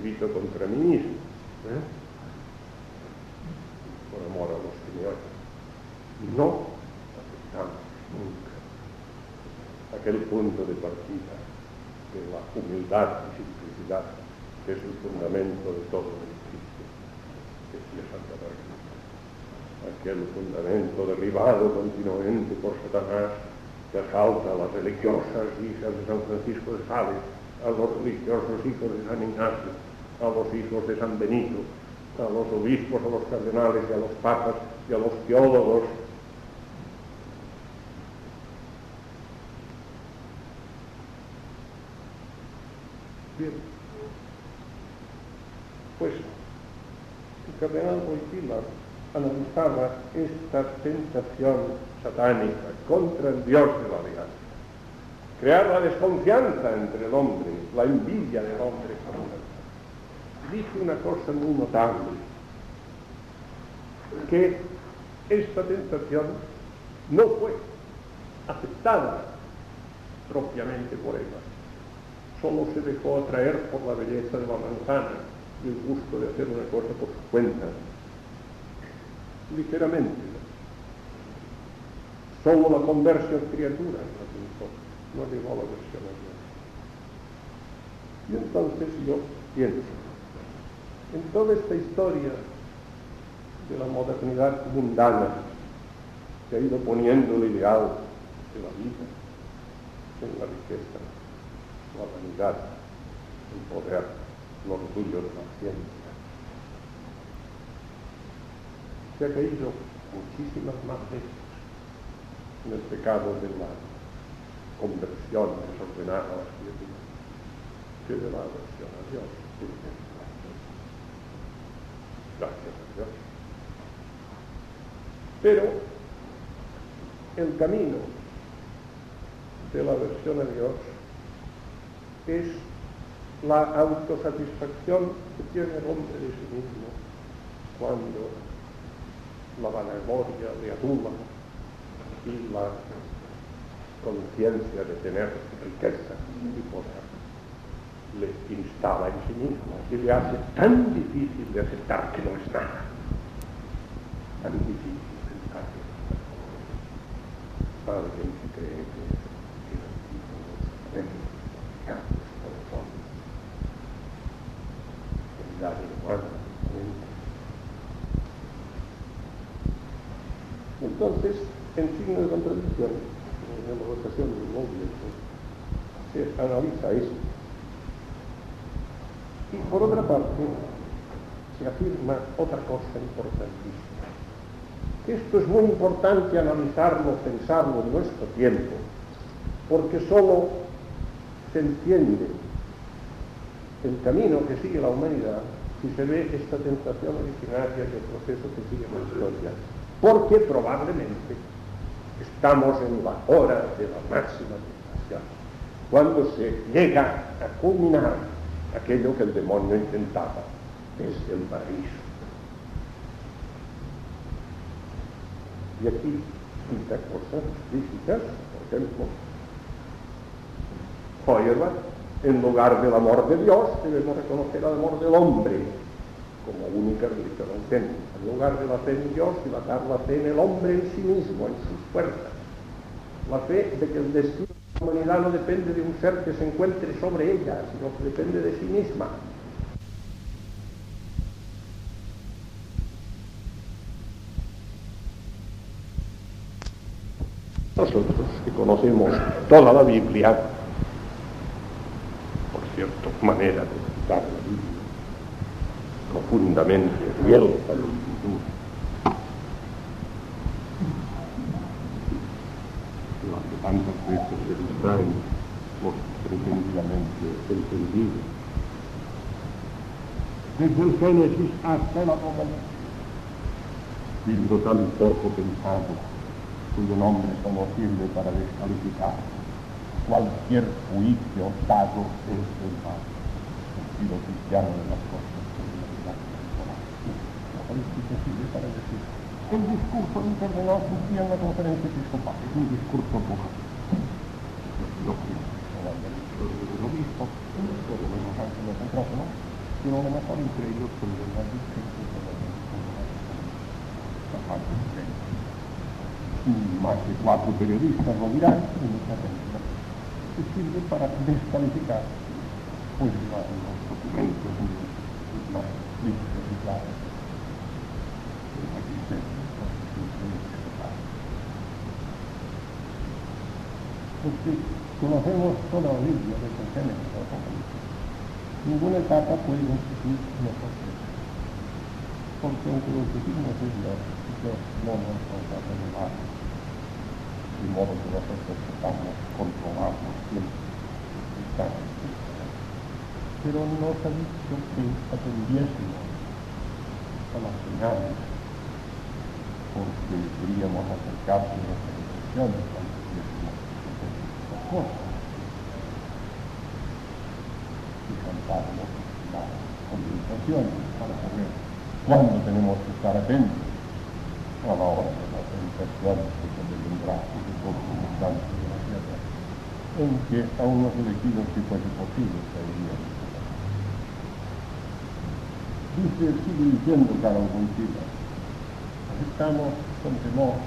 grito contra mí mismo, ¿eh? por amor a los oyen. No aceptamos nunca aquel punto de partida de la humildad y simplicidad que es el fundamento de todo el Cristo, que es Santa Margarita. Aquel fundamento derribado continuamente por Satanás que asalta a las religiosas hijas de San Francisco de Sales, a los religiosos hijos de San Ignacio, a los hijos de San Benito, a los obispos, a los cardenales y a los papas y a los teólogos. Bien, pues el cardenal Wojtyla analizaba esta tentación satánica contra el Dios de la alianza, crear la desconfianza entre el hombre, la envidia del hombre contra dice una cosa muy notable, que esta tentación no fue aceptada propiamente por ella, solo se dejó atraer por la belleza de la manzana y el gusto de hacer una cosa por su cuenta, ligeramente. Solo la conversión criatura no llegó a la versión a Dios. Y entonces yo pienso, en toda esta historia de la modernidad mundana que ha ido poniendo el ideal de la vida en la riqueza, la vanidad, el poder, el orgullo de la ciencia. Se ha caído muchísimas más veces en el pecado de la conversión desordenada que de la aversión a Dios gracias a Dios. Pero el camino de la versión a Dios es la autosatisfacción que tiene el hombre de sí mismo cuando la vanagloria le adula y la conciencia de tener riqueza y poder le instala en sí mismo y le hace tan difícil de aceptar que no es nada. Tan difícil de aceptar que no es nada. Alguien que cree que es el por el fondo, la humana, Entonces, en signo de contradicción, en la votación del movimiento, se analiza esto y por otra parte, se afirma otra cosa importantísima, esto es muy importante analizarlo, pensarlo en nuestro tiempo, porque solo se entiende el camino que sigue la humanidad si se ve esta tentación originaria y el proceso que sigue la historia, porque probablemente estamos en la hora de la máxima tentación, cuando se llega a culminar aquello que el demonio intentaba desde el paraíso. Y aquí cita cosas físicas, por ejemplo, Feuerbach, en lugar del amor de Dios, debemos reconocer el amor del hombre como única religión auténtica. En lugar de la fe en Dios, dilatar la fe en el hombre en sí mismo, en sus fuerzas. La fe de que el destino de la humanidad no depende de un ser que se encuentre sobre ella, sino que depende de sí misma. Nosotros que conocemos toda la Biblia, por cierto, manera de citar la Biblia, profundamente fiel a Escritura, la que tantas veces se distraen por pretendidamente entendido. Desde el Génesis hasta la Apocalipsis, libro tan poco pensado, cuyo nombre solo sirve para descalificar cualquier juicio dado desde el mal, sentido cristiano de las cosas. La sirve para decir, el discurso internacional surgía en la conferencia episcopal, es un discurso poco. Lo que el obispo, por lo menos antes de micrófono, tiene lo mejor entre ellos de la parte de más de cuatro periodistas lo dirán, y mucha gente que sirve para descalificar pues, la, los documentos más lícitos y claros de la existencia Porque conocemos toda la Biblia desde el Génesis al Apocalipsis. Ninguna etapa puede constituir mejor que esa. Porque aunque los signos es Dios, Dios no nos va a revelar de modo que nosotros podamos controlarnos siempre. Pero nos ha dicho que atendiésemos a las señales, porque queríamos acercarse a nuestras reflexiones cuando tuviésemos estas cosas. Y cantábamos las conversaciones para saber cuándo tenemos que estar atentos a la hora meditaciones que se vendrá de todos los instantes de la tierra, en que aún los elegidos si fuese posible caerían. Dice, sigue diciendo Carol Wojtyla, estamos con temor,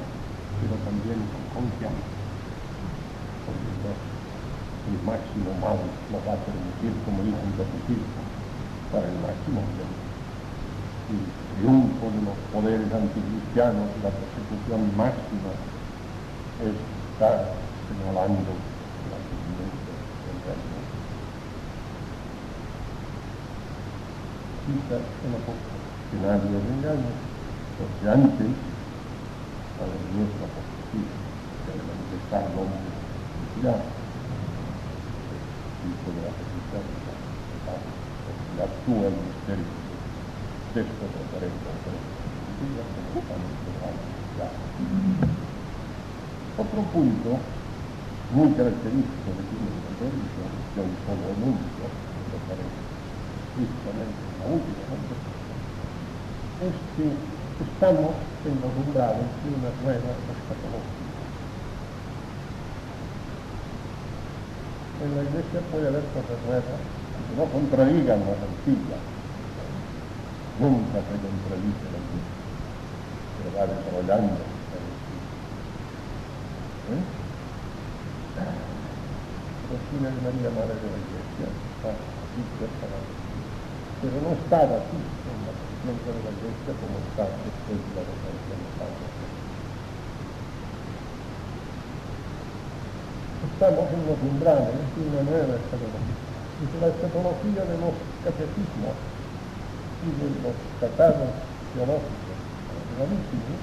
pero también con confianza, porque Dios, el máximo mal lo va a permitir, como dice el catecismo, para el máximo bien el triunfo de los poderes anticristianos y la persecución máxima está señalando la tendencia del reino. Quizá en la que nadie os engañe, porque antes, a la nuestra perspectiva, de manifestar el hombre cristiano, hijo de la persecución, porque actúa el misterio Después trataré Otro punto muy característico de quienes de religión, que hoy todo el mundo lo trataré justamente la última es que estamos en los umbrales de una nueva escatología. En la iglesia puede haber cosas nuevas que no contradigan las antiguas, nunca se contradice la iglesia, pero va desarrollando ¿Eh? Cristina de María, Madre de la Iglesia, está así preparada. Pero no estaba así en la presencia de la Iglesia como está después de la resurrección de Pablo. Estamos en los umbrales de una nueva escatología. Dice la escatología de los catecismos y de los tratados teológicos gravísimos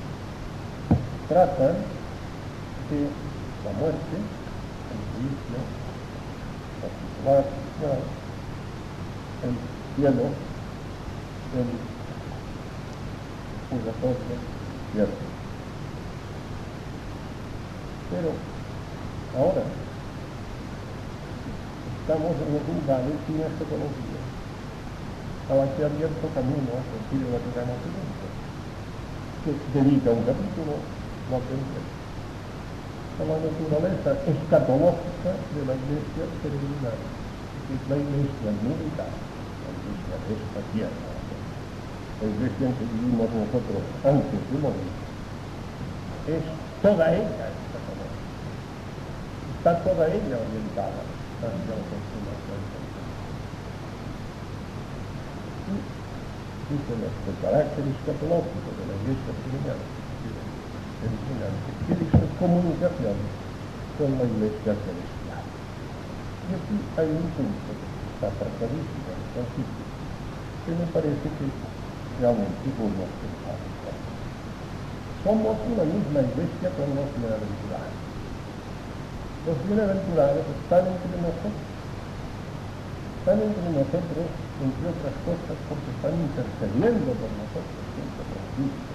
tratan de la muerte, el juicio, la el cielo, el purgatorio, cierto. Pero ahora estamos en los umbrales sin escatología estaba aquí abierto camino al Concilio Vaticano II, que dedica un capítulo pensé. a la naturaleza escatológica de la iglesia peregrina, que es la iglesia militar, la iglesia de esta tierra, la iglesia en que vivimos nosotros antes de morir, es toda ella escatológica, está toda ella orientada hacia la consumación dice el carácter escatológico de la iglesia peregrina que dice comunicación con la iglesia celestial. Y aquí hay un punto que está tratadísimo en el principio, que me parece que realmente podemos pensar. Somos una misma iglesia con los bienaventurados. Los bienaventurados están entre nosotros. Están entre nosotros, entre otras cosas, porque están intercediendo por nosotros, con Cristo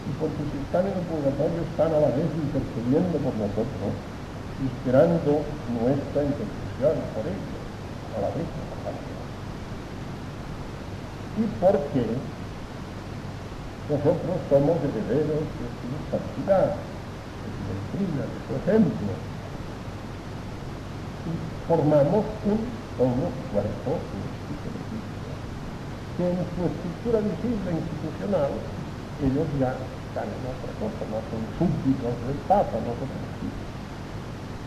y porque si están en el purgatorio están a la vez intercediendo por nosotros esperando nuestra intercesión por ellos, a la vez Y porque nosotros somos herederos de su santidad, de su doctrina, de su ejemplo, y formamos un solo cuerpo, un que en su estructura visible institucional ellos ya están en otra cosa, no son súbditos del Papa, no son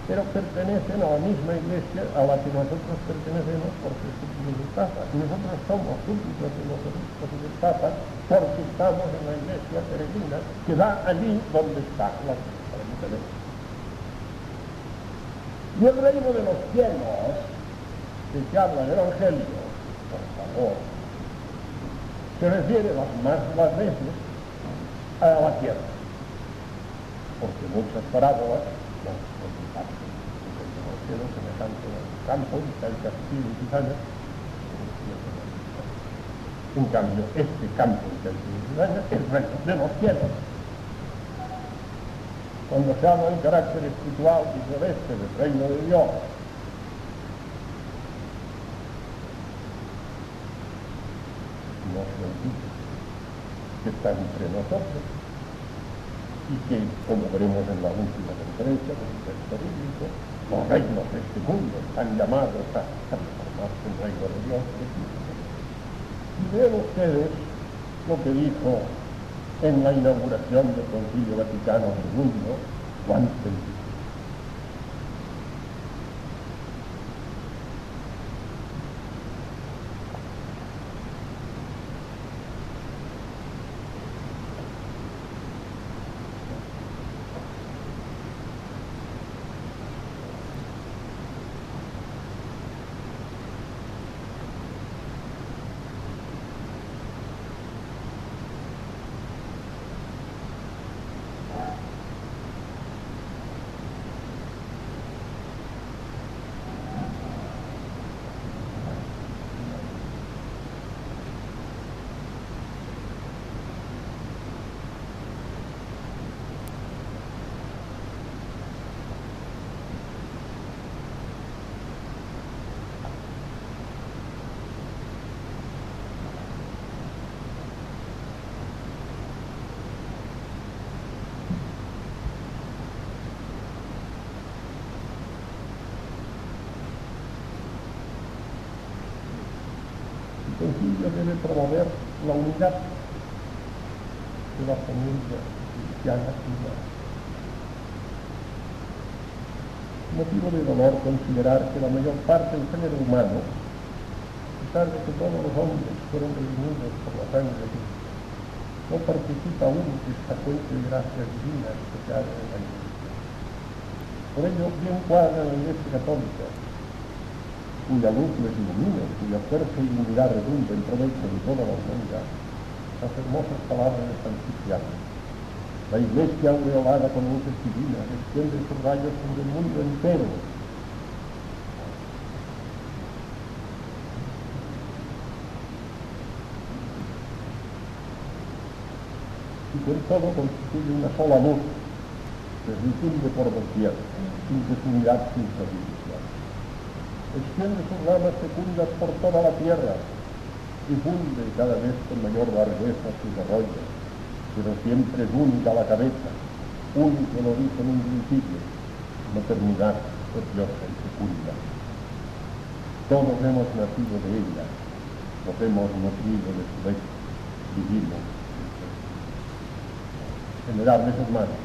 pero pertenecen a la misma iglesia a la que nosotros pertenecemos porque súbditos del Papa. Nosotros somos súbditos de los obispos y del porque estamos en la iglesia peregrina que da allí donde está la iglesia. Y el reino de los cielos, que habla el Evangelio, por favor, se refiere las más las veces a la tierra. Porque muchas parábolas cielos semejante al campo, y está el castillo y cizaña. En cambio, este campo y cizaña es el reino de los cielos. Cuando se habla en carácter espiritual y celeste del reino de Dios, olvide que está entre nosotros y que, como veremos en la última conferencia del texto bíblico, los reinos de este mundo están llamados a transformarse en reino de Dios Y vean ustedes lo que dijo en la inauguración del Concilio Vaticano II Juan XXIV. Debe promover la unidad de la familia cristiana Motivo de dolor considerar que la mayor parte del género humano, a pesar de que todos los hombres fueron redimidos por la sangre de Cristo, no participa aún de esta fuente de gracias divinas que se en la iglesia. Por ello, bien cuadra la iglesia católica cuya luz les ilumina, cuya fuerza y dignidad redunda en provecho de toda la humanidad, las hermosas palabras de San Cristiano. La iglesia aureolada con luces divinas extiende sus rayos sobre el mundo entero. Y con todo constituye una sola luz que difunde por doquier, sin unidad, sin sabiduría extiende sus ramas fecundas por toda la tierra, difunde cada vez con mayor largueza sus arroyos, pero siempre es única la cabeza, único lo dijo en un principio, maternidad preciosa y fecunda. Todos hemos nacido de ella, nos hemos nutrido de su leche, vivimos. Venerables hermanos,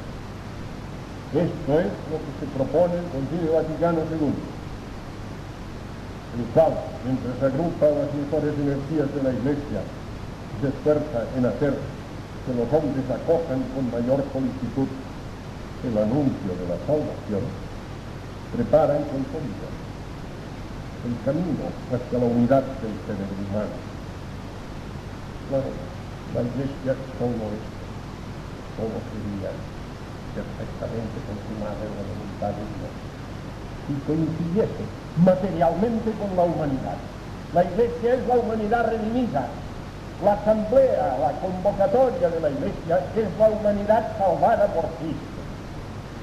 esto es lo que se propone el Concilio Vaticano II, el cual, mientras agrupa las mejores energías de la Iglesia, se esfuerza en hacer que los hombres acojan con mayor solicitud el anuncio de la salvación, prepara y consolida el camino hacia la unidad del género humano. Claro, la Iglesia solo es, solo sería perfectamente consumada en la voluntad de Dios y coincidiese materialmente con la humanidad. La Iglesia es la humanidad redimida. La asamblea, la convocatoria de la Iglesia es la humanidad salvada por Cristo.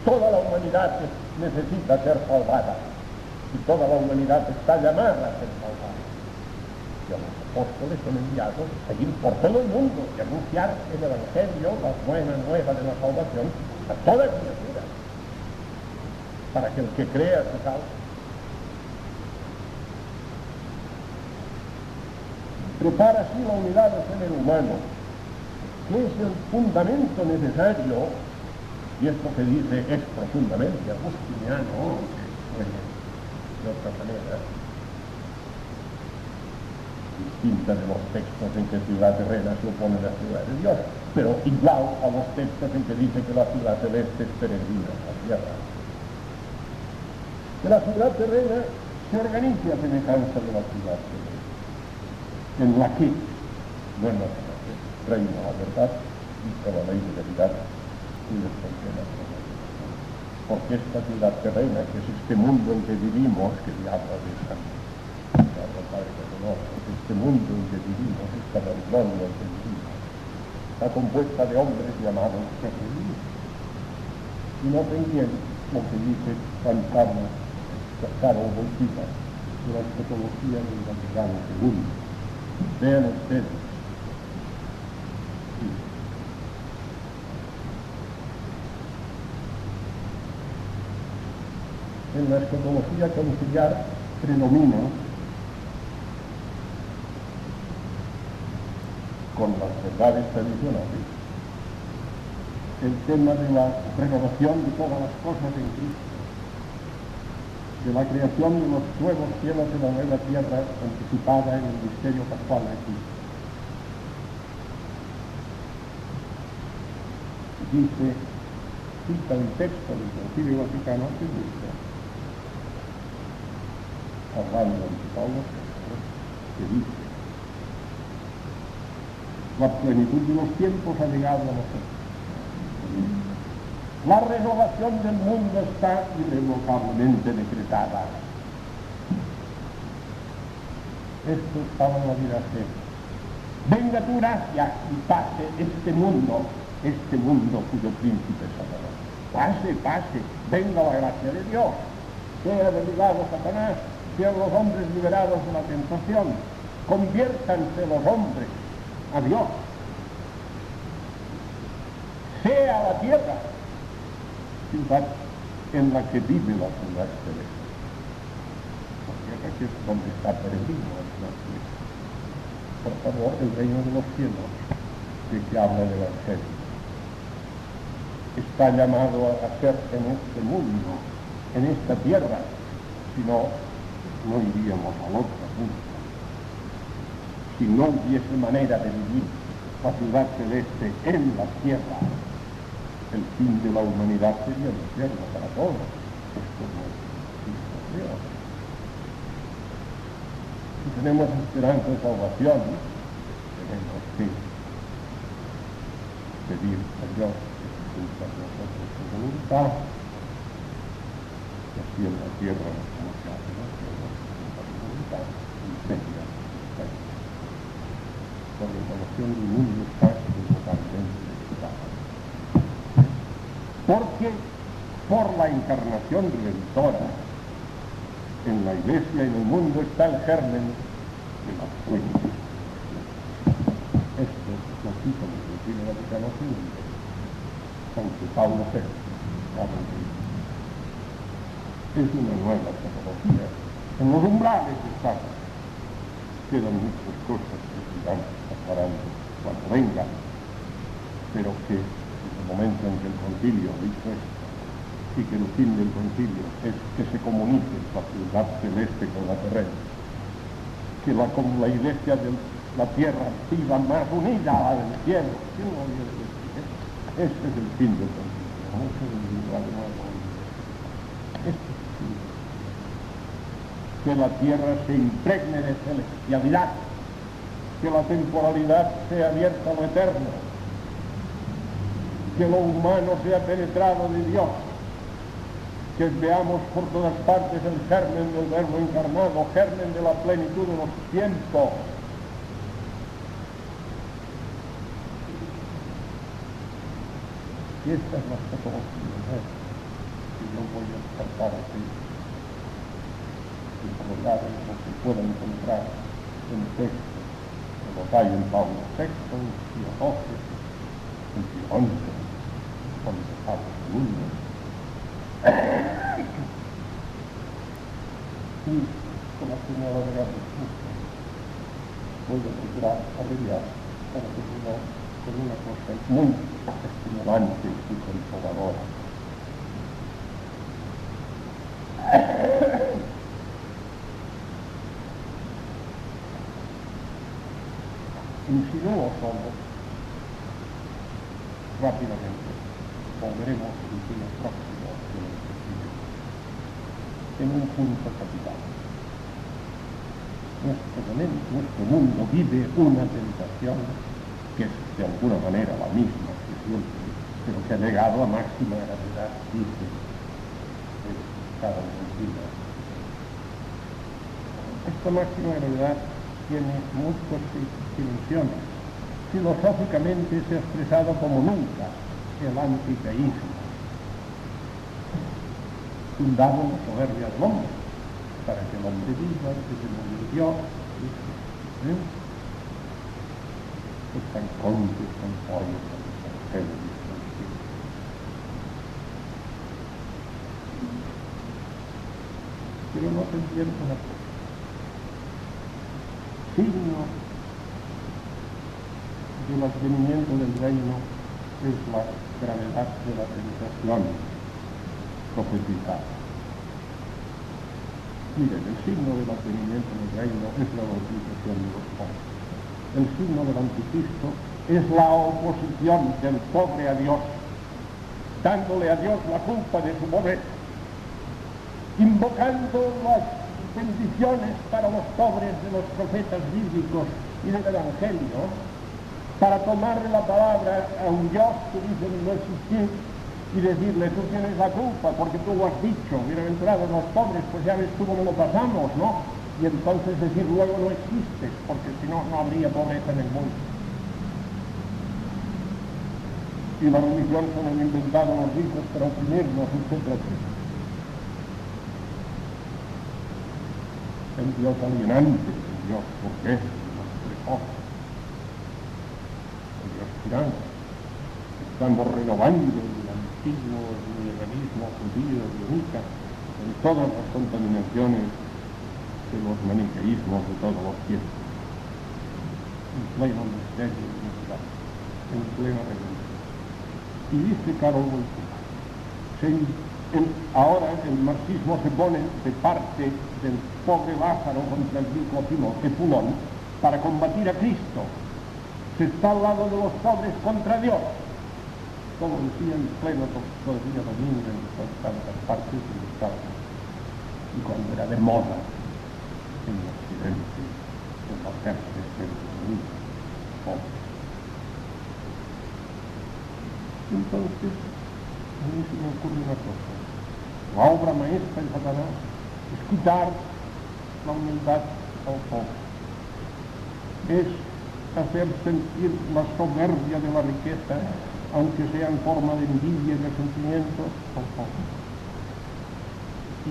Toda la humanidad necesita ser salvada y toda la humanidad está llamada a ser salvada. Y los apóstoles son enviados a ir por todo el mundo y anunciar el Evangelio, la buena nueva de la salvación, a toda criatura, para que el que crea se salve. Prepara así la unidad del género humano, que es el fundamento necesario, y esto que dice es profundamente agustiniano, de otra manera, distinta de los textos en que ciudad terrena se opone a la ciudad de Dios pero igual a los textos en que dice que la ciudad celeste es peregrina a la tierra. Que la ciudad terrena se organiza a semejanza de la ciudad celeste, en la que, no en la reina la verdad y la ley de verdad y les Porque esta ciudad terrena, que es este mundo en que vivimos, que habla de San Padre de este mundo en que vivimos, esta Babilonia en que vivimos, está compuesta de hombres llamados peregrinos. Y no bien lo que dice Juan Carlos Carlos Bautista de la escatología del Vaticano II. Vean ustedes. En la escatología conciliar predomina con las verdades tradicionales, el tema de la renovación de todas las cosas en Cristo, de la creación de los nuevos cielos y la nueva tierra anticipada en el misterio pascual aquí. Dice, cita el texto del Concilio Vaticano II, hablando de Pablo que dice, la plenitud de los tiempos ha llegado a nosotros. La renovación del mundo está irrevocablemente decretada. Esto estaba en la vida Venga tu gracia y pase este mundo, este mundo cuyo príncipe es. Pase, pase, venga la gracia de Dios. Sea derribado Satanás, sean los hombres liberados de la tentación. Conviértanse los hombres a Dios, sea la tierra en la que vive la ciudad celeste. La tierra que es donde está la ciudad celeste. Por favor, el reino de los cielos, de que habla el Evangelio, está llamado a ser en este mundo, en esta tierra, si no, no iríamos al otro mundo si no hubiese manera de vivir la ciudad celeste en la tierra, el fin de la humanidad sería el infierno para todos. Esto no es Dios. Si tenemos esperanza de salvación, tenemos que pedir a Dios que se cumpla nosotros su voluntad, que así en la tierra como se hace la tierra, su voluntad, y por la información del mundo está totalmente. Porque por la encarnación redentora en la iglesia y en el mundo está el germen de la fuente. Esto lo cita el Concilio Vaticano II, aunque Pablo VI es una nueva tecnología. En los umbrales estamos. Quedan muchas cosas que se aclarando cuando vengan, pero que en momento en que el concilio dicho esto, y que el fin del concilio es que se comunique la ciudad celeste con la terrena, que la, como la iglesia de la tierra viva más unida a la del cielo. Este es el fin del concilio. Que la tierra se impregne de celestialidad, que la temporalidad sea abierta a lo eterno, que lo humano sea penetrado de Dios, que veamos por todas partes el germen del verbo encarnado, germen de la plenitud de los tiempos. Y esta es la fotografía no voy a tratar así y colgar lo que pueda encontrar en texto que los hay en Pablo VI, en XII, en Pío XI, con Pablo II. y con la señora de la voy a procurar abreviar para que no con una cosa muy estimulante y consoladora. Insinuo solo, rápidamente, volveremos en el próximo en un punto capital. Nuestro, nuestro mundo vive una tentación que es de alguna manera la misma que siempre, pero que ha llegado a máxima gravedad, dice cada Esta máxima gravedad tiene muchas dimensiones. Filosóficamente se ha expresado como nunca el anticaísmo, fundado en la soberbia del hombre, para que el hombre viva, que se muere Dios. ¿eh? Están contes, están pollos, están pero no se entiende una cosa. Signo del advenimiento del reino es la gravedad de la tentación profetizada. Miren, el signo del advenimiento del reino es la bautización de los pobres. El signo del anticristo es la oposición del pobre a Dios, dándole a Dios la culpa de su pobreza invocando las bendiciones para los pobres de los profetas bíblicos y del Evangelio, para tomarle la palabra a un Dios que dice no existir y decirle, tú tienes la culpa porque tú lo has dicho, bienaventurados los pobres, pues ya ves tú cómo lo pasamos, ¿no? Y entonces decir, luego no existes, porque si no, no habría pobreza en el mundo. Y la religión se han inventado los ricos para oprimirnos, etcétera. el Dios alienante, el Dios ¿por qué? el Dios precoz, tirano. Estamos renovando el antiguo liberalismo judío de Unica en todas las contaminaciones de los maniqueísmos de todos los tiempos. En pleno misterio en plena revolución. Y dice Carol ahora el marxismo se pone de parte del pobre Lázaro contra el rico Epulón para combatir a Cristo. Se está al lado de los pobres contra Dios. Como decía el pleno todavía domingo en tantas partes del Estado. Y cuando era de moda en Occidente, en la hacerse el pobre. Entonces, a mí se me ocurre una cosa la obra maestra de Satanás es quitar la humildad al pobre. Es hacer sentir la soberbia de la riqueza, aunque sea en forma de envidia y de sentimiento, al pobre.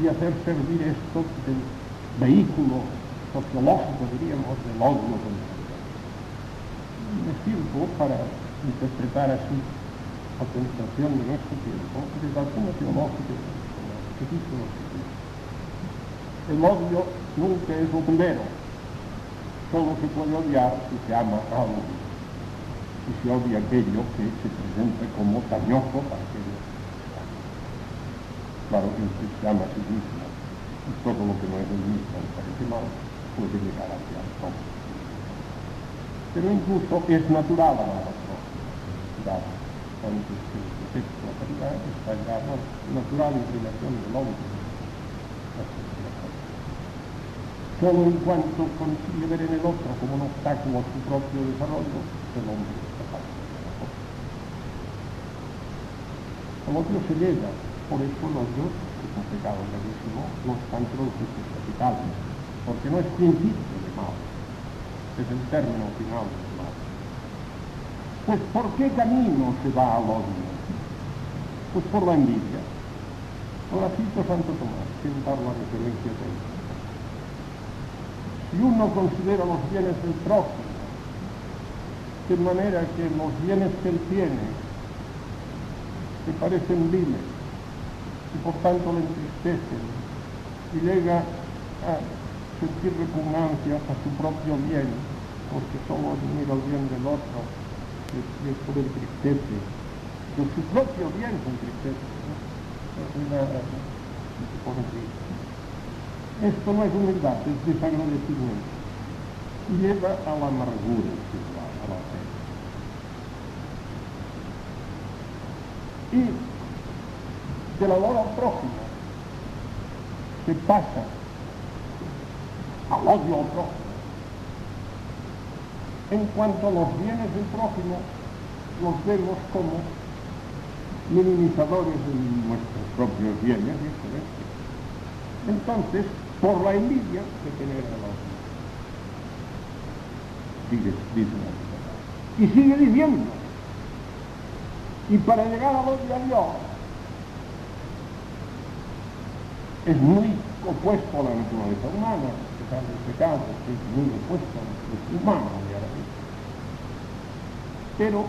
Y hacer servir esto del vehículo sociológico, diríamos, del odio Me sirvo para interpretar así la penetración de nuestro tiempo desde la teológica que dice El odio nunca es lo Solo se puede odiar si se ama algo. Y se odia aquello que se presenta como dañoso para aquello. Claro que usted se ama a sí mismo y todo lo que no es el mismo le parece mal, puede llegar hacia el todo. Pero incluso es natural a otro. Claro, antes que la caridad está en la natural inclinación del hombre. Solo consigue ver en el otro como un obstáculo a su propio desarrollo, la cosa. El odio se llega, por eso el odio es un pecado gravísimo, no obstante los juicios capitales, porque no es principio de mal, es el término final del mal. Pues ¿por qué camino se va al odio? Pues por la envidia. Ahora cito Santo Tomás, sin dar la referencia de él. Si uno considera los bienes del prójimo, de manera que los bienes que él tiene le parecen viles y por tanto le entristecen y llega a sentir repugnancia a su propio bien, porque solo admira el bien del otro y esto le entristece, de su propio bien se entristece. Esto no es humildad, es desagradecimiento. Lleva a la amargura a la fe. Y del amor al prójimo se pasa al odio al prójimo. En cuanto a los bienes del prójimo, los vemos como minimizadores de nuestros propios bienes. Entonces, por la envidia se genera el odio. Sigue, dice la Y sigue diciendo. Y para llegar al odio a Dios, es muy opuesto a la naturaleza humana, a pesar del pecado, que es muy opuesto a la naturaleza humana, obviamente. Pero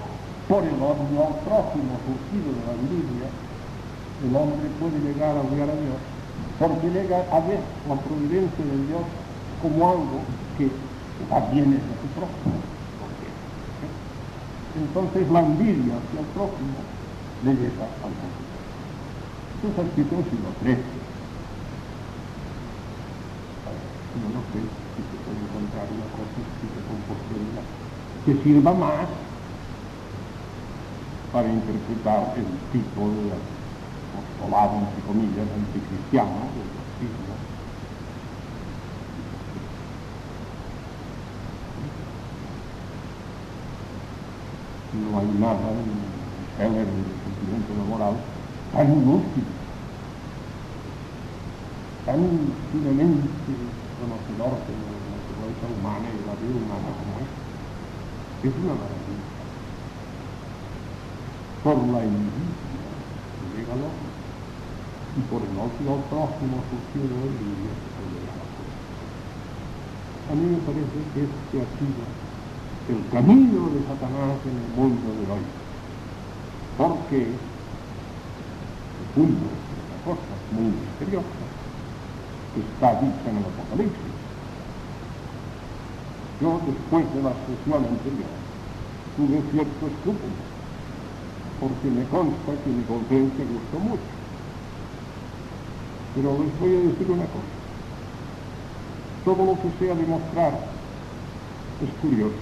por el odio al prójimo surgido de la envidia, el hombre puede llegar a odiar a Dios porque llega a ver la providencia de Dios como algo que también es de su prójimo. Entonces la envidia hacia el prójimo le lleva al prójimo. Esto en el siglo XIII. Yo no sé si se puede encontrar una cosa escrita con posterioridad que sirva más para interpretar el tipo de apostolado, entre comillas, anticristiano del bautismo. No hay nada en Heller, en el sentimiento laboral, tan inútil, tan finamente conocedor de la naturaleza humana y de la vida humana como es. Es una maravilla. Por la envidia llega al hombre y por el odio prójimo surgido de él y se puede llegar a la A mí me parece que este ha sido el camino de Satanás en el mundo de hoy. Porque el mundo es una cosa muy misteriosa está dicha en el Apocalipsis. Yo, después de la sesión anterior, tuve cierto escrúpulo, porque me consta que mi conciencia gustó mucho. Pero les voy a decir una cosa. Todo lo que sea demostrar es curioso.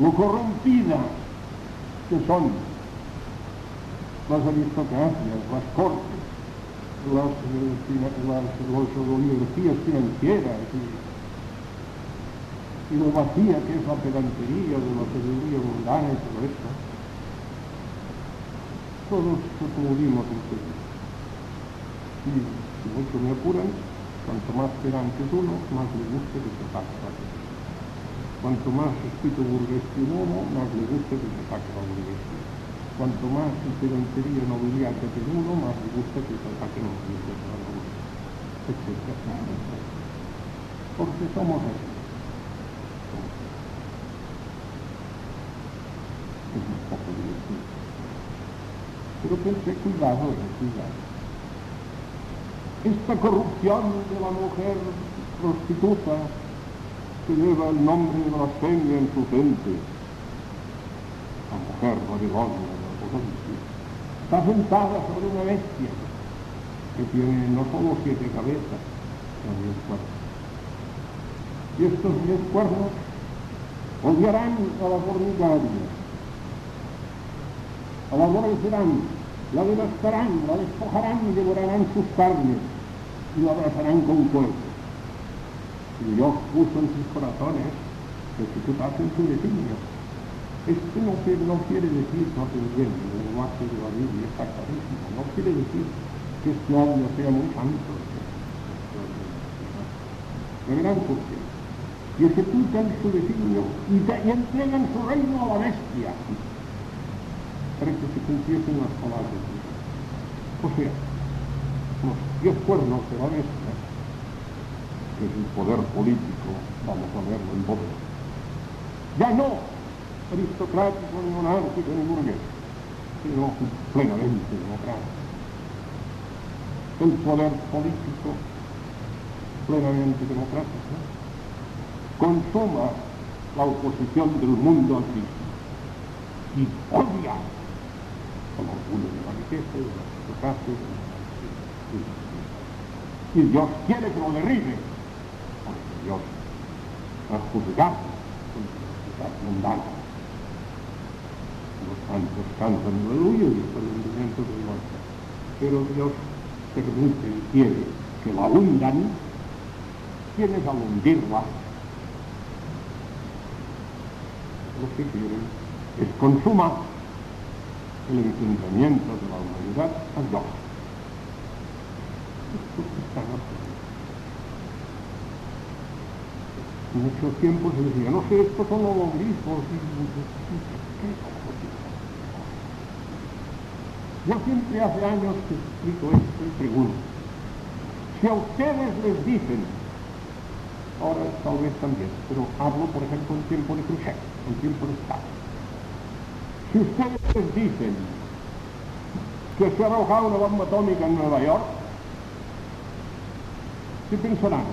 Lo corrompida que son las aristocracias, las cortes, las, las, las oligarquías financieras y, y lo vacía que es la pedantería de la sabiduría mundana y todo esto. Todos reproducimos en serio. Si mucho me apuran, cuanto más pedante es uno, más le gusta que se la Cuanto más espíritu burgués tiene uno, más le gusta que se saque la burguesía. Cuanto más pedantería nobiliaria tiene uno, más le gusta que se saque la nobleza, etc. Porque somos así. Es un poco divertido. Pero pensé, cuidado, eh, cuidado. Esta corrupción de la mujer prostituta que lleva el nombre de blasfemia en su frente, la mujer babilonia, la está sentada sobre una bestia que tiene no solo siete cabezas, sino diez cuernos. Y estos diez cuernos odiarán a la fornicaria, a la aborrecerán, la devastarán, la despojarán y devorarán sus carnes la abrazarán con fuego. Y Dios puso en sus corazones que ejecutasen su designio. Esto no, no quiere decir, no te entiendo, el lenguaje de la Biblia está clarísimo, no quiere decir que este odio sea muy santo. Verán por qué. Y ejecutan su designio y, y entregan su reino a la bestia para que se cumpliesen las palabras de Dios. O sea, los diez cuernos de la bestia, que es el poder político, vamos a verlo en poder. Ya no aristocrático, ni monárquico, ni burgués, sino plenamente democrático. El poder político plenamente democrático consuma la oposición del mundo al y odia con orgullo de la riqueza, de la aristocracia, y Dios quiere que lo derribe, porque Dios ha juzgado con sociedad mundana. Los santos cantan aleluya y el hundimiento de Dios. Pero Dios permite y quiere que la hundan, quienes al hundirla lo que quieren es consumar el entendimiento de la humanidad a Dios. Muchos tiempos se decía, no sé, estos son los obispos. Yo siempre hace años que explico esto y pregunto, si a ustedes les dicen, ahora tal vez también, pero hablo por ejemplo en tiempo de Khrushchev, en tiempo de Estado, si ustedes les dicen que se ha arrojado una bomba atómica en Nueva York, ¿qué pensarán?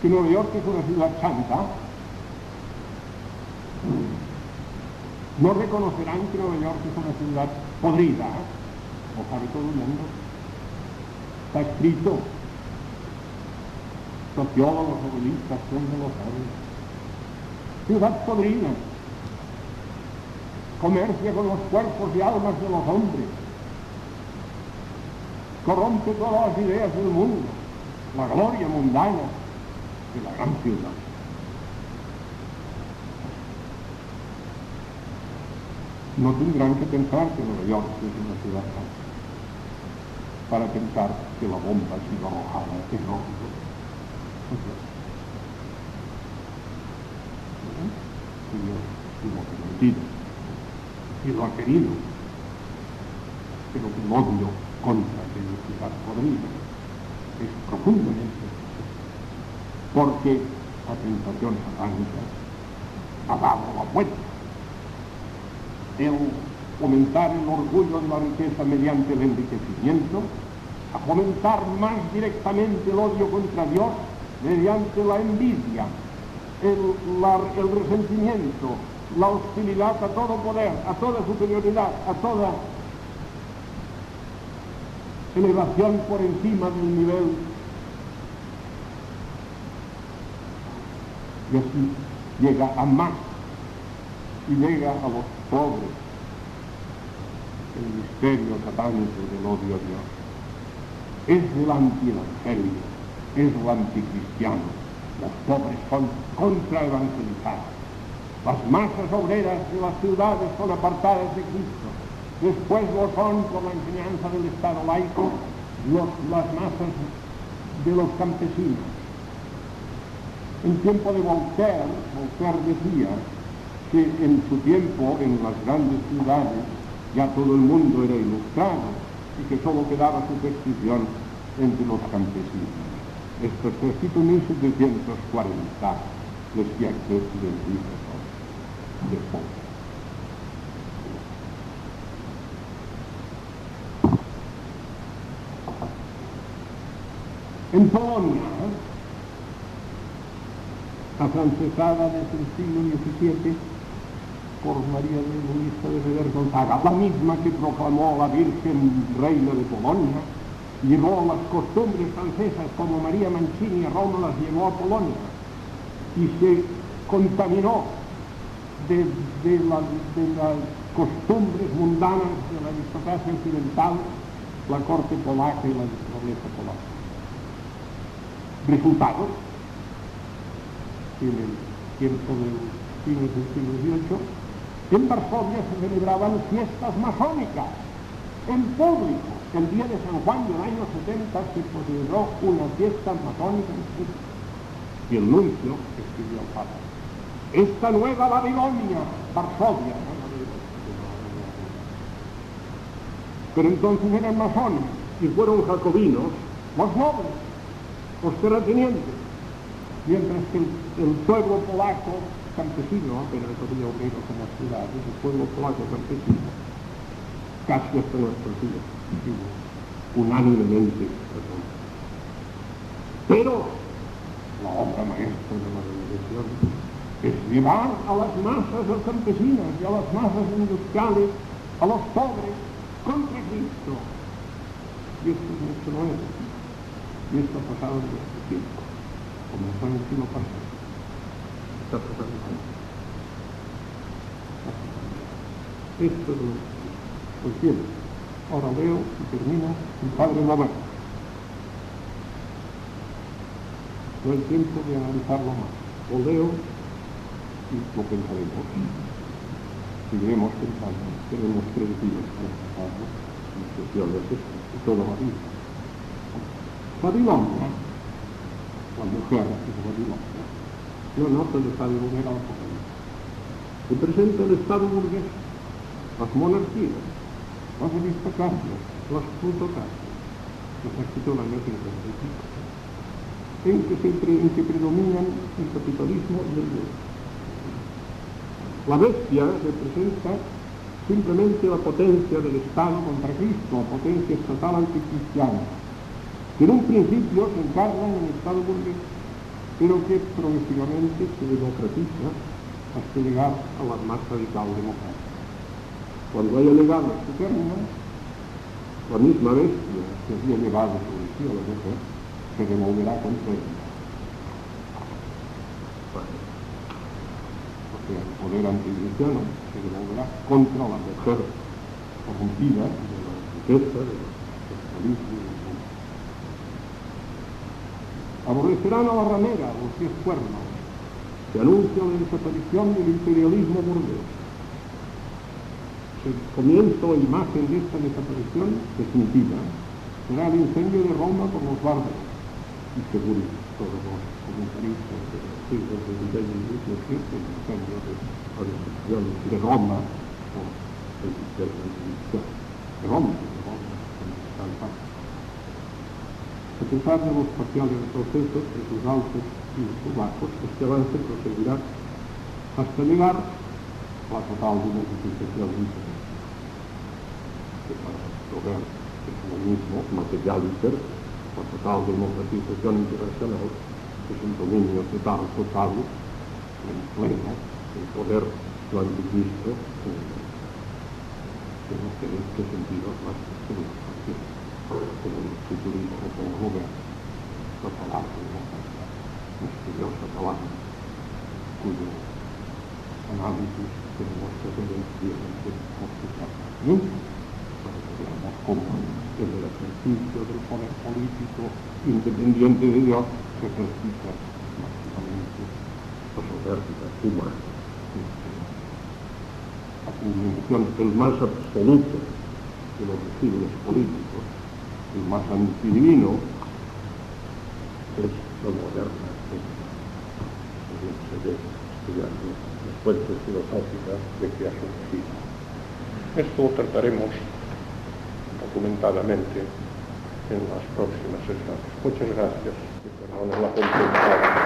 Que Nueva York es una ciudad santa. No reconocerán que Nueva York es una ciudad podrida. Sabe todo el mundo. Está escrito. Sociólogos, novelistas, todos lo. Ciudad podrida comercia con los cuerpos y almas de los hombres, corrompe todas las ideas del mundo, la gloria mundana de la gran ciudad. No tendrán que pensar que Nueva York es una ciudad santa para pensar que la bomba ha sido arrojada en otro. Dios tuvo permitido y lo ha querido, pero el odio contra la ciudad podrida es profundamente porque la tentación satánica ha dado la vuelta. El fomentar el orgullo de la riqueza mediante el enriquecimiento, a fomentar más directamente el odio contra Dios mediante la envidia, el resentimiento, la hostilidad a todo poder, a toda superioridad, a toda elevación por encima del nivel. Y así llega a más y llega a los pobres el misterio satánico del odio a Dios. Es el antievangelio, es lo anticristiano. Los pobres son contraevangelizados las masas obreras de las ciudades son apartadas de Cristo. Después lo son por la enseñanza del Estado laico las masas de los campesinos. En tiempo de Voltaire, Voltaire decía que en su tiempo en las grandes ciudades ya todo el mundo era ilustrado y que solo quedaba superstición entre los campesinos. Esto está escrito en 1740, decía que del libro En Polonia, afrancesada desde el siglo XVII por María de Luisa de Beber Gonzaga, la misma que proclamó la Virgen Reina de Polonia, llevó las costumbres francesas como María Mancini a Roma las llevó a Polonia y se contaminó de, las costumbres mundanas de la aristocracia occidental la corte polaca y la nobleza polaca. Resultado, en el tiempo del siglo XVIII, en Varsovia se celebraban fiestas masónicas en público. El día de San Juan del año 70 se celebró una fiesta masónica. Y el nuncio escribió al Papa. Esta nueva Babilonia, Varsovia, pero entonces eran masones y fueron jacobinos, los nobles, los terratenientes, mientras que el, pueblo polaco campesino, pero todavía obreros en las ciudades, el pueblo polaco campesino, casi hasta nuestros días, unánimemente Pero la obra maestra de la revolución es llevar a las masas campesinas y a las masas industriales, a los pobres, contra Cristo. Y esto es mucho nuevo. Y esto ha pasado en nuestro tiempo. Comenzó en el siglo pasado. Está pasando. Esto es lo Pues bien, ahora leo y termino el Padre Mamá. No hay tiempo de analizarlo más. Lo leo y lo pensaremos seguiremos pensando, tenemos tres días para toda la vida. Babilonia, la mujer de Babilonia, no nota el estado volver al Apocalipsis. Representa el Estado burgués, las monarquías, las aristocracias, las plutocracias, año 55, en que, se, en que predominan el capitalismo y el dinero. La bestia representa simplemente la potencia del Estado contra Cristo, la potencia estatal anticristiana, que en un principio se encarna en el Estado burgués, pero que progresivamente se democratiza hasta llegar a la más radical democracia. Cuando haya llegado a su término, la misma bestia que había llevado sobre sí a la mujer se revolverá contra ella el poder anticristiano se devolverá contra la mujer corrompida de la riqueza, del capitalismo y del mundo. Aborrecerán a la ramera, los pies cuernos, se anuncia la desaparición del imperialismo burgués. El comienzo e imagen de esta desaparición definitiva será el incendio de Roma por los bárbaros y seguro todos los comentaristas de los siglos de y XVII, el incendio de la de Roma o el infierno de Roma, de Roma, a pesar de los parciales procesos, de sus altos y sus bajos, este avance proseguirá hasta llegar a la total democratización interna, que para lograr el comunismo material interno la total democratización internacional es un dominio total, total, en pleno, el poder lo anticristo, que no sé en qué sentido más que futurismo, como Robert, la palabra democracia, misteriosa palabra, cuyo análisis tenemos que hacer en nunca para que veamos cómo en el ejercicio del poder político independiente de Dios se ejercita máximamente la soberbia humana. La culminación, el más absoluto de los regímenes políticos, el más antidivino, es la moderna se ve estudiando las fuentes filosóficas de que ha surgido. Esto lo trataremos documentadamente en las próximas sesiones. Muchas gracias y la.